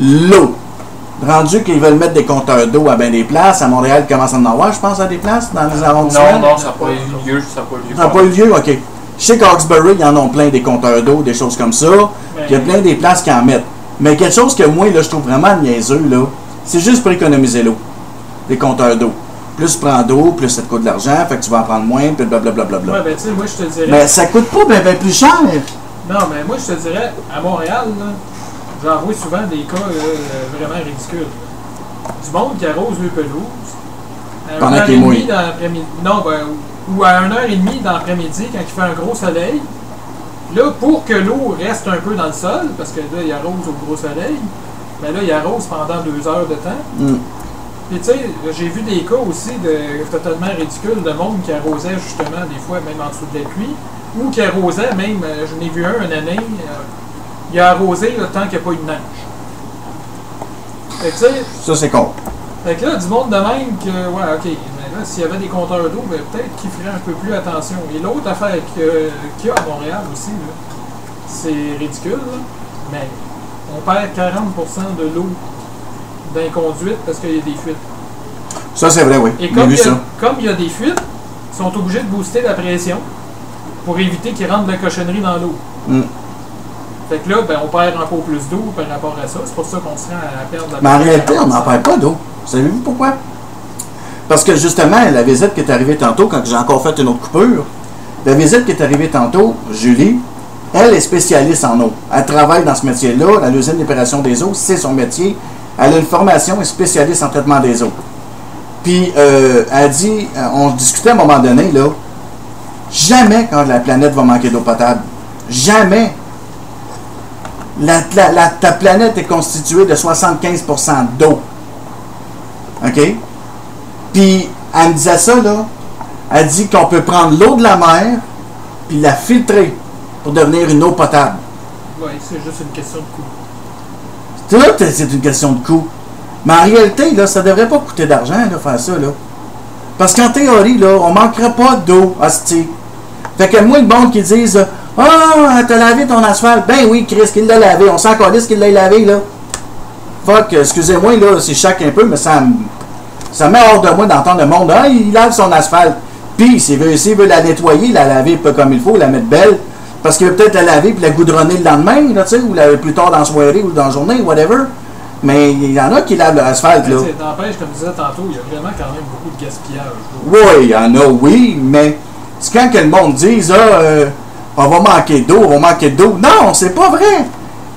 Speaker 1: L'eau. Rendu qu'ils veulent mettre des compteurs d'eau à bien des places. À Montréal, ils commencent à en avoir, je pense, à des places, dans les arrondissements?
Speaker 3: Non, non, ça n'a pas eu lieu. Ça n'a pas eu lieu.
Speaker 1: Ça n'a pas eu lieu, ok. Qu'à Hawkesbury, ils en ont plein des compteurs d'eau, des choses comme ça. Il y a plein des places qui en mettent. Mais quelque chose que moi, là, je trouve vraiment niaiseux, là, c'est juste pour économiser l'eau. Les compteurs d'eau. Plus tu prends d'eau, plus ça te coûte de l'argent, fait que tu vas en prendre moins, puis blablabla.
Speaker 2: Ouais, ben tu sais, moi je te dirais.
Speaker 1: Mais ça coûte pas ben, ben plus cher.
Speaker 2: Non, mais moi je te dirais, à Montréal, j'en vois souvent des cas euh, vraiment ridicules. là. Du monde qui arrose le pelouse. À
Speaker 1: Pendant
Speaker 2: 1h30
Speaker 1: qu'il est mouillé.
Speaker 2: dans l'après-midi. Non, ben, ou à 1h30 dans l'après-midi quand il fait un gros soleil. Là, pour que l'eau reste un peu dans le sol, parce que là, il arrose au gros soleil, mais là, il arrose pendant deux heures de temps.
Speaker 1: Hmm.
Speaker 2: Puis tu sais, j'ai vu des cas aussi de totalement ridicules de monde qui arrosait justement des fois même en dessous de la pluie, ou qui arrosait même, euh, j'en ai vu un une année, euh, il a arrosé le temps qu'il n'y a pas eu de neige. Fait que tu sais,
Speaker 1: Ça, c'est con.
Speaker 2: fait que là, du monde de même que, ouais, ok, mais là, s'il y avait des compteurs d'eau, ben, peut-être qu'ils feraient un peu plus attention. Et l'autre affaire qu'il y a à Montréal aussi, c'est ridicule, là, mais on perd 40% de l'eau d'inconduite parce qu'il y a des fuites.
Speaker 1: Ça, c'est vrai, oui.
Speaker 2: Et comme il, y a,
Speaker 1: ça.
Speaker 2: comme il y a des fuites, ils sont obligés de booster la pression pour éviter qu'il rentre de la cochonnerie dans l'eau.
Speaker 1: Hmm.
Speaker 2: Fait que là, ben, on perd encore plus d'eau par rapport à ça. C'est pour ça qu'on se rend à perdre la
Speaker 1: Mais en réalité, on n'en perd pas d'eau. Savez-vous pourquoi? Parce que justement, la visite qui est arrivée tantôt, quand j'ai encore fait une autre coupure, la visite qui est arrivée tantôt, Julie, elle est spécialiste en eau. Elle travaille dans ce métier-là, à l'usine d'épuration des eaux, c'est son métier. Elle a une formation, spécialiste en traitement des eaux. Puis, euh, elle dit, euh, on discutait à un moment donné, là, jamais quand la planète va manquer d'eau potable. Jamais. La- ta planète est constituée de 75% d'eau. OK? Puis, elle me disait ça, là. Elle dit qu'on peut prendre l'eau de la mer, puis la filtrer pour devenir une eau potable.
Speaker 2: Oui, c'est juste une question de coût.
Speaker 1: Tout, c'est une question de coût. Mais en réalité, là, ça devrait pas coûter d'argent, là, faire ça, là. Parce qu'en théorie, là, on manquerait pas d'eau, hostie. Fait que moi, le monde qui disent Ah, t'as lavé ton asphalte. Ben oui, Chris, qu'il l'a lavé. On s'en calisse qu'il l'a lavé, là. Fuck, excusez-moi, là, c'est chaque un peu, mais ça me. Ça met hors de moi d'entendre le monde. Ah, il lave son asphalte. Puis, s'il veut, veut la nettoyer, la laver pas comme il faut, la mettre belle. Parce qu'il veut peut-être la laver puis la goudronner le lendemain, là, ou la, plus tard dans la soirée ou dans la journée, whatever. Mais il y en a qui lavent l'asphalte,
Speaker 2: Mais
Speaker 1: là.
Speaker 2: tu sais, N'empêche, comme je disais tantôt, il y a vraiment quand même beaucoup de gaspillage.
Speaker 1: Oui, il y en a, oui, mais c'est quand que le monde dise, ah, euh, on va manquer d'eau, on va manquer d'eau. Non, c'est pas vrai.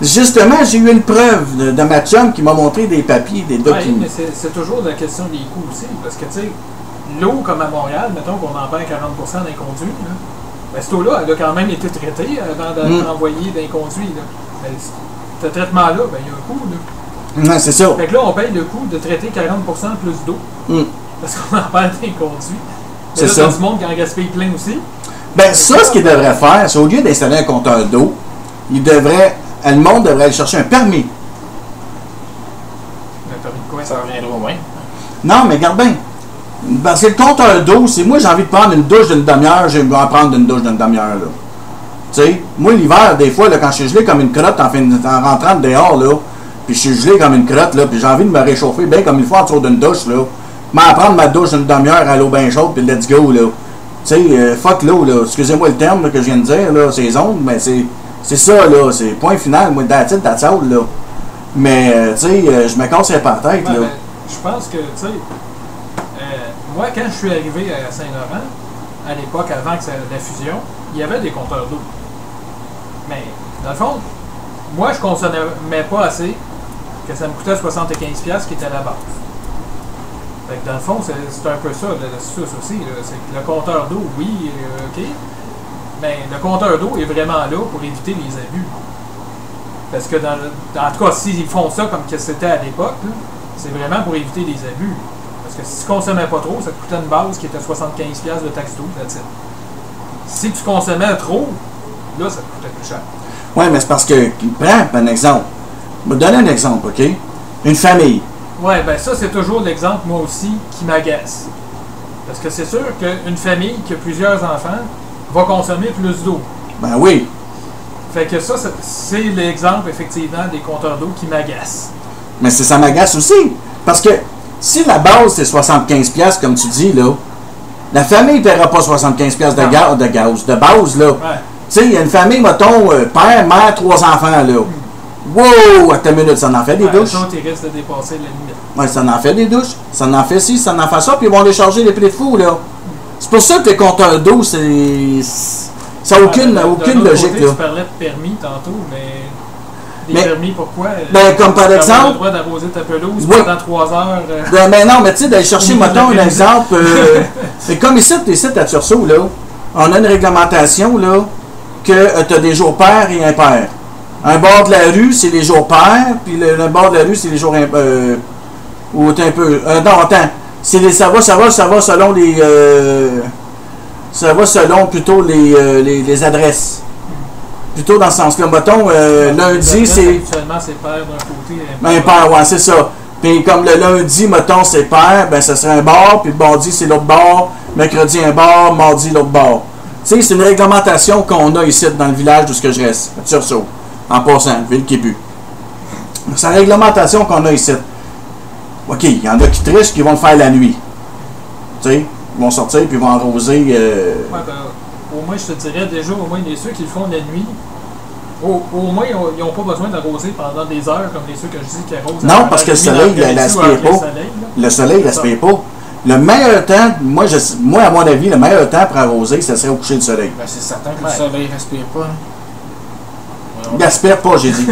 Speaker 1: Justement, j'ai eu une preuve de, de ma chum qui m'a montré des papiers, des
Speaker 2: Ouais,
Speaker 1: documents.
Speaker 2: mais c'est toujours la question des coûts aussi. Parce que, tu sais, l'eau, comme à Montréal, mettons qu'on en perd 40% d'un conduit, là, ben, cette eau-là, elle a quand même été traitée avant d'être
Speaker 1: Mm.
Speaker 2: envoyée d'un conduit. Là. Ce traitement-là, ben, il y a un coût. Là.
Speaker 1: C'est ça.
Speaker 2: Fait que là, on paye le coût de traiter 40% plus d'eau.
Speaker 1: Mm.
Speaker 2: Parce qu'on en perd d'un conduit. Mais
Speaker 1: C'est ça.
Speaker 2: du monde qui en gaspille plein aussi.
Speaker 1: Ben, ça, ce qu'il devrait faire, c'est au lieu d'installer un compteur d'eau, il devrait, le monde devrait aller chercher un permis.
Speaker 2: Ben, permis de quoi?
Speaker 3: Ça reviendra au moins.
Speaker 1: Non, mais regarde bien. Parce que le compteur d'eau, c'est moi, j'ai envie de prendre une douche d'une demi-heure, je vais en prendre une douche d'une demi-heure, là. Tu sais, moi, l'hiver, des fois, là, quand je suis gelé comme une crotte en, fin en rentrant de dehors, là, puis je suis gelé comme une crotte, là, puis j'ai envie de me réchauffer bien comme il faut en dessous d'une douche, là, m'en prendre ma douche d'une demi-heure à l'eau bien chaude, puis let's go, là. Tu sais, euh, fuck l'eau, là. Excusez-moi le terme là, que je viens de dire, là, c'est ondes, mais c'est c'est ça, là. C'est point final, moi, that's it, that's là. Mais, euh, tu sais, euh, je me casserais pas la tête,
Speaker 2: Ouais,
Speaker 1: là.
Speaker 2: ben, je pense que, tu sais, moi, quand je suis arrivé à Saint-Laurent, à l'époque, avant que ça, la fusion, il y avait des compteurs d'eau. Mais, dans le fond, moi, je consommais pas assez que ça me coûtait 75$ qui était la base. Fait que dans le fond, c'est un peu ça, sus aussi. le compteur d'eau, oui, euh, OK, mais le compteur d'eau est vraiment là pour éviter les abus. Parce que, dans, en tout cas, s'ils font ça comme que c'était à l'époque, c'est vraiment pour éviter les abus. Parce que si tu consommais pas trop, ça te coûtait une base qui était 75$ de taxe d'eau, that's it. Si tu consommais trop, là, ça te coûtait plus cher.
Speaker 1: Oui, mais c'est parce que, prends un exemple. Je vais te donner un exemple, OK? Une famille.
Speaker 2: Ouais, ben ça, c'est toujours l'exemple, moi aussi, qui m'agace. Parce que c'est sûr qu'une famille qui a plusieurs enfants va consommer plus d'eau.
Speaker 1: Ben oui.
Speaker 2: Fait que ça, c'est- l'exemple, effectivement, des compteurs d'eau qui m'agacent.
Speaker 1: Mais c'est ça m'agace aussi. Parce que si la base c'est 75$, piastres, comme tu dis, là, la famille ne paiera pas 75$ piastres de,
Speaker 2: Non.
Speaker 1: ga- de gaz, de base, là.
Speaker 2: Ouais.
Speaker 1: Tu sais, il y a une famille, mettons, euh, père, mère, trois enfants, là. Wow! À ta minute, ça en fait des
Speaker 2: Ouais,
Speaker 1: douches.
Speaker 2: risquent de dépasser la limite.
Speaker 1: Ouais, ça en fait des douches. Ça en fait ci, ça en fait ça, puis ils vont les charger les prix de fou, là. C'est pour ça que les compteurs d'eau, c'est. Ça n'a aucune,
Speaker 2: Ouais,
Speaker 1: aucune logique,
Speaker 2: côté,
Speaker 1: là.
Speaker 2: Tu parlais de permis tantôt, mais. Des
Speaker 1: Mais-
Speaker 2: permis, pourquoi?
Speaker 1: Ben, comme par
Speaker 2: Tu as
Speaker 1: exemple-
Speaker 2: le droit d'arroser ta pelouse
Speaker 1: Oui.
Speaker 2: pendant 3 heures. euh,
Speaker 1: Ben, ben non, mais tu sais, d'aller chercher, mettons, un exemple. euh, c'est comme ici, ici à Tursault, là. On a une réglementation, là, que tu as des jours pairs et impairs. Un bord de la rue, c'est les jours pairs, puis le, le bord de la rue, c'est les jours impairs. Euh, ou un peu. Euh, non, attends. C'est les, ça va, ça va, ça va selon les. euh, ça va selon plutôt les, euh, les, les adresses. Plutôt dans ce sens-là. Mettons, euh, lundi, c'est.
Speaker 2: Habituellement, c'est pair d'un côté.
Speaker 1: Ben, père, ouais, c'est ça. Puis comme le lundi, mettons, c'est père, ben ça serait un bar, puis le mardi, c'est l'autre bar, mercredi, un bar, mardi, l'autre bar. Tu sais, c'est une réglementation qu'on a ici dans le village d'où ce que je reste, Tursault, en passant, ville qui pue. C'est la réglementation qu'on a ici. OK, il y en a qui trichent, qui vont le faire la nuit. Tu sais, ils vont sortir, puis ils vont arroser... euh,
Speaker 2: Ouais, ben, moins, je te dirais déjà, au moins, les ceux qui le font la nuit, au, au moins, ils n'ont pas besoin d'arroser pendant des heures comme les ceux que je dis qui arrosent.
Speaker 1: Non, parce que le soleil, il l'aspire
Speaker 2: après le
Speaker 1: pas. Le soleil, il
Speaker 2: ça.
Speaker 1: l'aspire pas. Le meilleur temps, moi, je, moi, à mon avis, le meilleur temps pour arroser, ce serait au coucher du soleil.
Speaker 3: Ben, c'est certain que
Speaker 2: Ouais.
Speaker 3: le soleil respire pas. hein. Voyons.
Speaker 1: Gaspère pas, j'ai dit.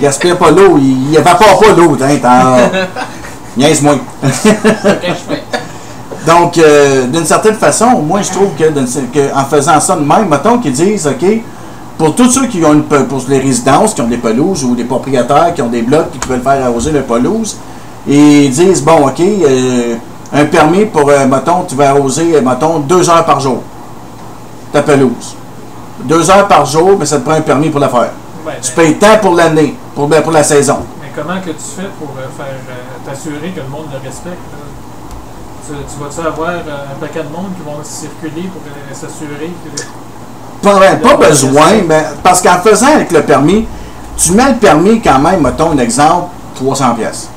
Speaker 1: Gaspère pas l'eau, il, il évapore pas l'eau, hein, t'en- Niaise-moi.
Speaker 3: C'est ce que je fais.
Speaker 1: Donc, euh, d'une certaine façon, moi, je trouve que, en faisant ça de même, mettons qu'ils disent, OK, pour tous ceux qui ont une, pour les résidences, qui ont des pelouses, ou des propriétaires qui ont des blocs et qui veulent faire arroser leur pelouse, et ils disent, bon, OK, euh, un permis pour, euh, mettons, tu vas arroser, mettons, deux heures par jour, ta pelouse. Deux heures par jour, mais ça te prend un permis pour le faire.
Speaker 2: Ouais,
Speaker 1: Tu payes tant pour l'année, pour, ben, pour la saison.
Speaker 2: Mais comment que tu fais pour euh, faire t'assurer que le monde le respecte? là? Tu, tu vas-tu avoir euh, un paquet de monde qui vont circuler pour euh, s'assurer que.
Speaker 1: Pas, pas besoin, mais parce qu'en faisant avec le permis, tu mets le permis quand même, mettons un exemple, 300 pièces.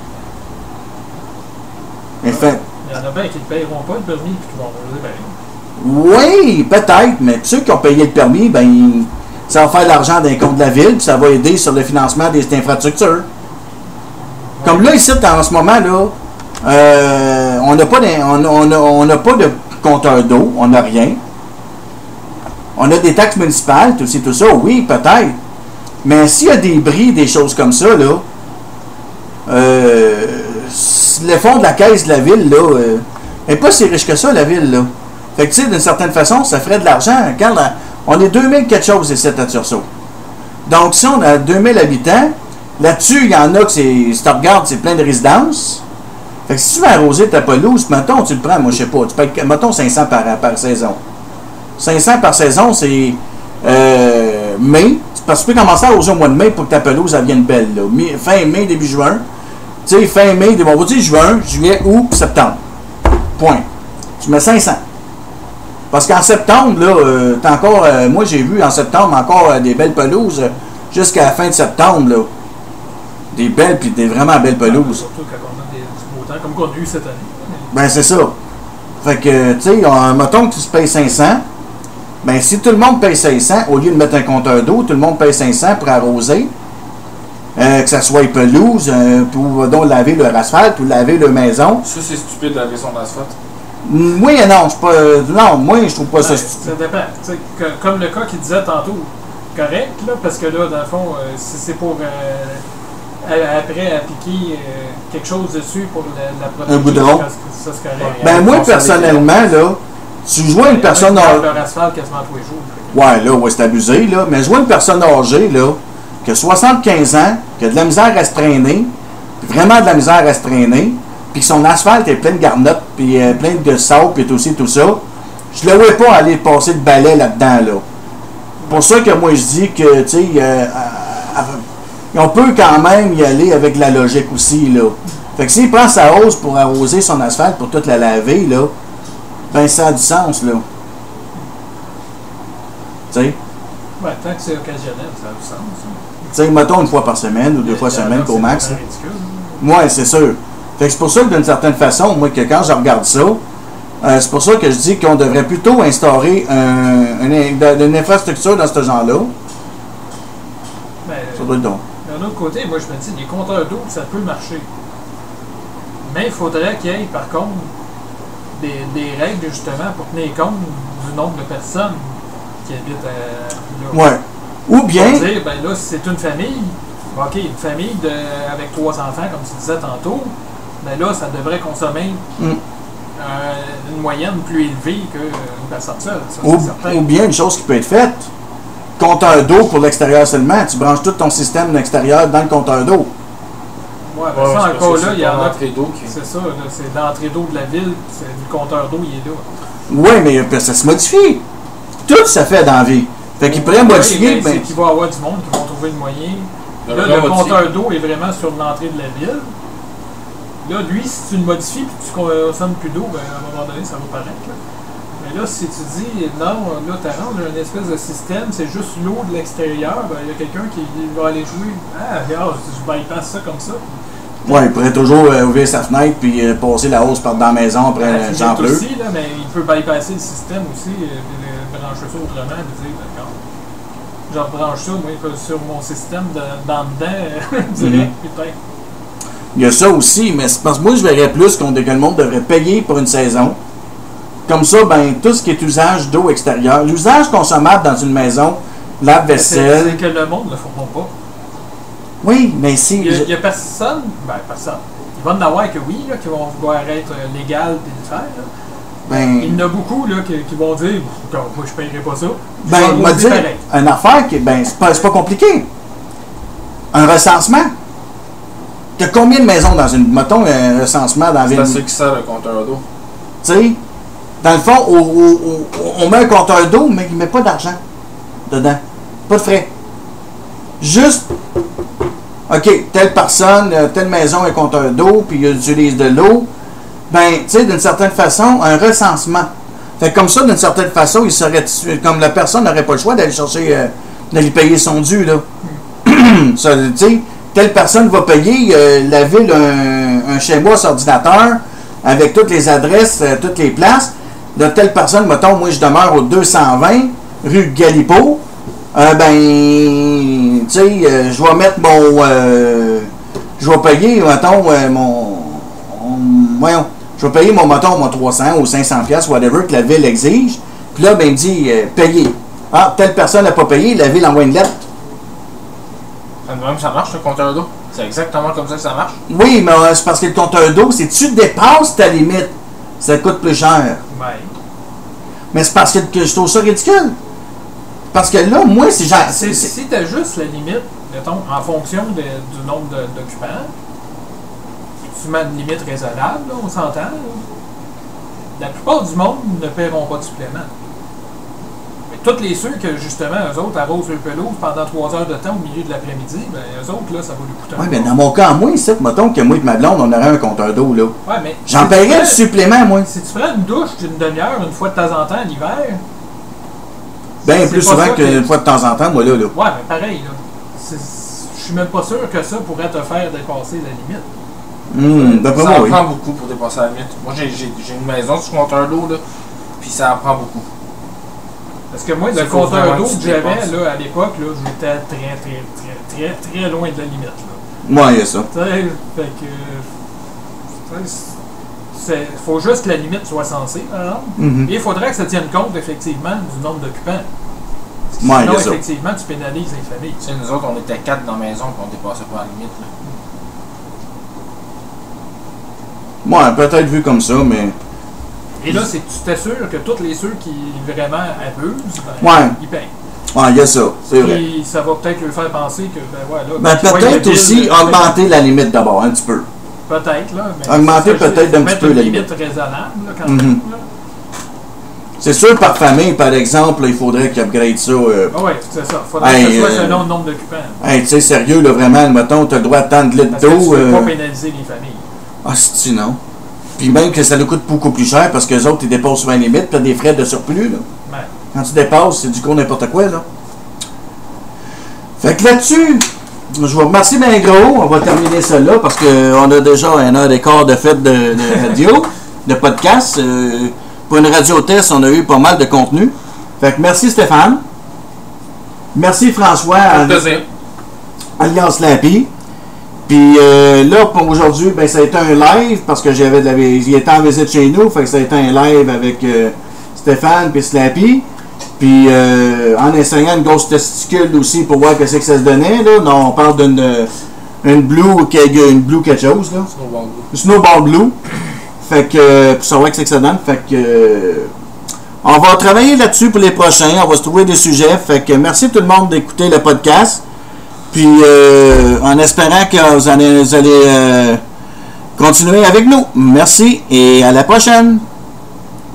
Speaker 1: Mais fait,
Speaker 2: Il y en a bien qui ne paieront pas le permis et qui vont rouler ben,
Speaker 1: oui, peut-être, mais ceux qui ont payé le permis, ben, ça va faire de l'argent d'un compte de la ville, puis ça va aider sur le financement des infrastructures. Comme là, ici, en ce moment, là, euh, on n'a pas, d'in- on, on pas de compteur d'eau, on n'a rien. On a des taxes municipales, tout, tout ça, oui, peut-être. Mais s'il y a des bris, des choses comme ça, là, euh, le fond de la caisse de la ville, là, euh, pas si riche que ça, la ville, là. Fait que, tu sais, d'une certaine façon, ça ferait de l'argent. On est 2000 quelque chose ici à Tursault. Donc, si on a 2000 habitants, là-dessus, il y en a que c'est, si tu regardes, c'est plein de résidences. Si tu veux arroser ta pelouse, mettons, tu le prends, moi, je sais pas, tu payes, mettons, 500 par, par saison. 500 par saison, c'est euh, mai. Parce que tu peux commencer à arroser au mois de mai pour que ta pelouse elle vienne belle. Fin mai, début juin. Tu sais, fin mai, on va dire juin, juillet, août, septembre. Point. Tu mets 500. Parce qu'en septembre, là, euh, t'as encore, euh, moi j'ai vu en septembre encore des belles pelouses jusqu'à la fin de septembre, là. Des belles, puis des vraiment belles pelouses.
Speaker 2: Surtout quand on comme qu'on a eu cette année.
Speaker 1: Ben, c'est ça. Fait que, tu sais, on- mettons que tu te payes 500. Ben, si tout le monde paye 500, au lieu de mettre un compteur d'eau, tout le monde paye 500 pour arroser. Euh, que ça soit pelouse, euh, pour donc laver leur asphalte, ou laver leur maison.
Speaker 3: Ça, c'est stupide de laver son asphalte.
Speaker 1: Moi, non, je suis pas. euh, non, moi, je trouve pas ça
Speaker 2: Ouais,
Speaker 1: stupide.
Speaker 2: ça dépend. Que- comme le cas qu'il disait tantôt, correct, là, parce que là, dans le fond, euh, si c'est pour euh, après appliquer euh, quelque chose dessus pour la, la protéger,
Speaker 1: Un goudron.
Speaker 2: ça.
Speaker 1: Ben, moi, personnellement, là, tu vois une personne. Âgée-
Speaker 2: leur asphalte quasiment tous les jours.
Speaker 1: Ouais, là, ouais, c'est abusé, là. Mais je vois une personne âgée, là, qui a 75 ans, qui a de la misère à se traîner, puis vraiment de la misère à se traîner, puis que son asphalte est plein de garnottes, puis euh, plein de sable, puis tout ci, tout ça. Je le vois pas aller passer le balai là-dedans, là. Pour ça que moi, je dis que, tu sais, euh, on peut quand même y aller avec la logique aussi, là. Fait que s'il prend sa hausse pour arroser son asphalte, pour toute la laver, là, ben ça a du sens, là. Tu sais?
Speaker 2: Ouais, tant que c'est occasionnel, ça a du sens. hein.
Speaker 1: Tu sais, mettons une fois par semaine ou deux fois
Speaker 2: a
Speaker 1: semaine au max.
Speaker 2: ridicule.
Speaker 1: Moi, c'est sûr. Fait que c'est pour ça que d'une certaine façon, moi, que quand je regarde ça, euh, c'est pour ça que je dis qu'on devrait plutôt instaurer un- une, une infrastructure dans ce genre-là.
Speaker 2: Ben,
Speaker 1: Ça doit être donc.
Speaker 2: D'un autre côté, moi je me dis, les compteurs d'eau, ça peut marcher. Mais il faudrait qu'il y ait, par contre, des, des règles justement pour tenir compte du nombre de personnes qui habitent euh, là.
Speaker 1: Ouais. Ou bien,
Speaker 2: Pour dire, ben là, si c'est une famille, OK, une famille de, avec trois enfants, comme tu disais tantôt, ben là, ça devrait consommer
Speaker 1: Mm.
Speaker 2: euh, une moyenne plus élevée qu'une personne seule. Ça,
Speaker 1: ou, ou bien une chose qui peut être faite, compteur d'eau pour l'extérieur seulement, tu branches tout ton système extérieur dans le compteur d'eau.
Speaker 2: Ouais, ben
Speaker 3: Ouais,
Speaker 2: ça, encore
Speaker 3: que
Speaker 2: là, il y a.
Speaker 3: l'entrée d'eau qui-
Speaker 2: C'est ça, c'est l'entrée d'eau de la ville, c'est le compteur d'eau, il est là.
Speaker 1: Oui, mais ça se modifie. Tout se fait dans la vie. Fait qu'il pourrait
Speaker 2: Ouais,
Speaker 1: modifier.
Speaker 2: ben,
Speaker 1: ben,
Speaker 2: c'est qu'il va y avoir du monde qui vont trouver le moyen.
Speaker 3: Le
Speaker 2: Là, le compteur d'eau est vraiment sur l'entrée de la ville. Là, lui, si tu le modifies et tu consommes plus d'eau, ben, à un moment donné, ça va paraître. là. Mais là, si tu dis non, là, tu as une espèce de système, c'est juste l'eau de l'extérieur, ben, il y a quelqu'un qui va aller jouer. Ah, regarde, je bypass ça comme ça.
Speaker 1: ouais, il pourrait toujours euh, ouvrir sa fenêtre puis euh, passer la hausse par dans la maison après
Speaker 2: Ah,
Speaker 1: euh, j'en
Speaker 2: l'as
Speaker 1: pleut.
Speaker 2: aussi, là, mais il peut bypasser le système aussi, euh, puis le brancher ça autrement, et dire, d'accord. Je rebranche ça, moi, sur mon système de, dans dedans, direct, puis peut-être.
Speaker 1: Il y a ça aussi, mais c'est parce que moi je verrais plus qu'on que le monde devrait payer pour une saison. Comme ça, ben tout ce qui est usage d'eau extérieure, l'usage consommable dans une maison,
Speaker 2: C'est
Speaker 1: lave-vaisselle.
Speaker 2: c'est que le monde ne le fera pas.
Speaker 1: Oui, mais si.
Speaker 2: Il n'y a, personne, ben personne. Il va y en avoir que oui, là, qui vont vouloir être euh, légal et le faire. là.
Speaker 1: Ben,
Speaker 2: Il y en a beaucoup là, qui, qui vont dire Bon, Moi, je ne paierai pas ça.
Speaker 1: Ben, dire,
Speaker 2: pareil.
Speaker 1: une affaire qui, ben, c'est pas, c'est pas compliqué. Un recensement. T'as combien de maisons dans une, mettons, un recensement dans la
Speaker 3: C'est
Speaker 1: ville?
Speaker 3: à ça qui sert le compteur d'eau.
Speaker 1: Tu sais, dans le fond, on, met un compteur d'eau, mais il ne met pas d'argent dedans. Pas de frais. Juste, OK, telle personne, euh, telle maison a un compteur d'eau, puis il utilise de l'eau. Ben, tu sais, d'une certaine façon, un recensement. Fait comme ça, d'une certaine façon, il serait, comme la personne n'aurait pas le choix d'aller chercher, euh, d'aller payer son dû, là. Ça, tu sais, telle personne va payer, euh, la ville, un, un chez moi ordinateur, avec toutes les adresses, toutes les places. De telle personne, mettons, moi je demeure au 220 rue Galipo. Euh, ben, tu sais, euh, je vais mettre mon. euh, je vais payer, mettons, mon. Voyons. Je vais payer mon, mettons, mon 300 ou 500 pièces whatever, que la ville exige. Puis là, ben, il me dit, payer. Ah, telle personne n'a pas payé, la ville envoie une lettre.
Speaker 3: Même, ça marche le compteur d'eau. C'est exactement comme ça que ça marche.
Speaker 1: Oui, mais c'est parce que le compteur d'eau, si tu dépasses ta limite, ça coûte plus cher.
Speaker 2: Ben,
Speaker 1: Mais c'est parce que, que je trouve ça ridicule. Parce que là, moi, si j'ai.
Speaker 2: c'est- si tu as juste la limite, mettons, en fonction de- du nombre d'occupants, tu mets une limite raisonnable, là, on s'entend. La plupart du monde ne paieront pas de supplément. Tous les ceux que, justement, eux autres arrosent le pelouse pendant trois heures de temps au milieu de l'après-midi, ben, eux autres, là, ça va lui coûter un
Speaker 1: Oui, mais dans mon cas, moi, ici, mettons que moi et ma blonde, on aurait un compteur d'eau, là.
Speaker 2: Ouais, mais
Speaker 1: J'en
Speaker 2: si
Speaker 1: paierais du supplément, moi.
Speaker 2: Si tu prends une douche d'une demi-heure, une fois de temps en temps, l'hiver,
Speaker 1: Bien
Speaker 2: c'est
Speaker 1: plus souvent qu'une fois de temps en temps, moi, là. là.
Speaker 2: Ouais, mais pareil, là. Je suis même pas sûr que ça pourrait te faire dépasser la limite.
Speaker 1: Hum, D'après
Speaker 3: ça en
Speaker 1: oui.
Speaker 3: prend beaucoup pour dépasser la limite. Moi, j'ai une maison sur compteur d'eau, là, puis ça en prend beaucoup.
Speaker 2: Parce que moi,
Speaker 3: C'est
Speaker 2: le compteur d'eau
Speaker 3: que
Speaker 2: j'avais à l'époque, là, j'étais très, très, très, très, très loin de la limite. Là.
Speaker 1: Moi, il y a ça.
Speaker 2: Tu sais, fait que. c'est- faut juste que la limite soit censée, par exemple.
Speaker 1: Mhm.
Speaker 2: Et il faudrait que ça tienne compte, effectivement, du nombre d'occupants.
Speaker 1: Ouais, il
Speaker 2: Sinon, effectivement, tu pénalises les familles.
Speaker 3: Tu sais, nous autres, on était quatre dans la maison, puis on dépassait pas la limite. Là.
Speaker 1: Moi, peut-être vu comme ça, mais.
Speaker 2: Et là, c'est tu t'assures que tous les ceux qui vraiment abusent, ben,
Speaker 1: Ouais.
Speaker 2: ils payent.
Speaker 1: Ouais, il y a ça, c'est vrai.
Speaker 2: Puis ça va peut-être leur faire penser que, ben ouais, là.
Speaker 1: Ben, peut-être aussi
Speaker 2: euh,
Speaker 1: augmenter la limite d'abord, un petit peu.
Speaker 2: Peut-être, là. Mais
Speaker 1: Augmenter peut-être
Speaker 2: faut
Speaker 1: un
Speaker 2: mettre
Speaker 1: petit peu la
Speaker 2: limite raisonnable, là, quand
Speaker 1: Mhm.
Speaker 2: même. là.
Speaker 1: C'est sûr, par famille, par exemple, il faudrait qu'ils upgrade ça. euh,
Speaker 2: Ah ouais, c'est ça. Faudrait
Speaker 1: Hey,
Speaker 2: que ce soit
Speaker 1: euh,
Speaker 2: selon le nombre d'occupants.
Speaker 1: Hey, tu sais, sérieux, là, vraiment, mettons, t'as le droit à tant de litres
Speaker 2: que tu
Speaker 1: d'eau.
Speaker 2: veux
Speaker 1: euh,
Speaker 2: pas pénaliser les familles.
Speaker 1: Ah, c'est non. Puis même que ça nous coûte beaucoup plus cher parce que les autres, ils dépassent souvent les limites, puis des frais de surplus, là.
Speaker 2: Ouais.
Speaker 1: Quand tu dépasses, c'est du coup n'importe quoi, là. Fait que là-dessus, je vous remercie bien gros. On va terminer ça là parce qu'on a déjà un heure et quart de fête de, de radio, de podcast. Euh, pour une radio test, on a eu pas mal de contenu. Fait que merci Stéphane. Merci François. En,
Speaker 3: plaisir.
Speaker 1: Alliance Slappy. Puis euh, là, pour aujourd'hui, ben, ça a été un live parce que j'avais de la il était en visite chez nous, fait que ça a été un live avec euh, Stéphane puis Slappy. Puis euh, en essayant une grosse testicule aussi pour voir qu'est-ce que ça se donnait. Là. Non, on parle d'une une blue, une blue quelque chose. Là.
Speaker 3: Snowball Blue.
Speaker 1: Snowball Blue. Fait que, pour savoir qu'est-ce que ça donne. Fait que, on va travailler là-dessus pour les prochains. On va se trouver des sujets. Fait que, merci tout le monde d'écouter le podcast. Puis, euh, en espérant que vous allez, euh, continuer avec nous. Merci et à la prochaine.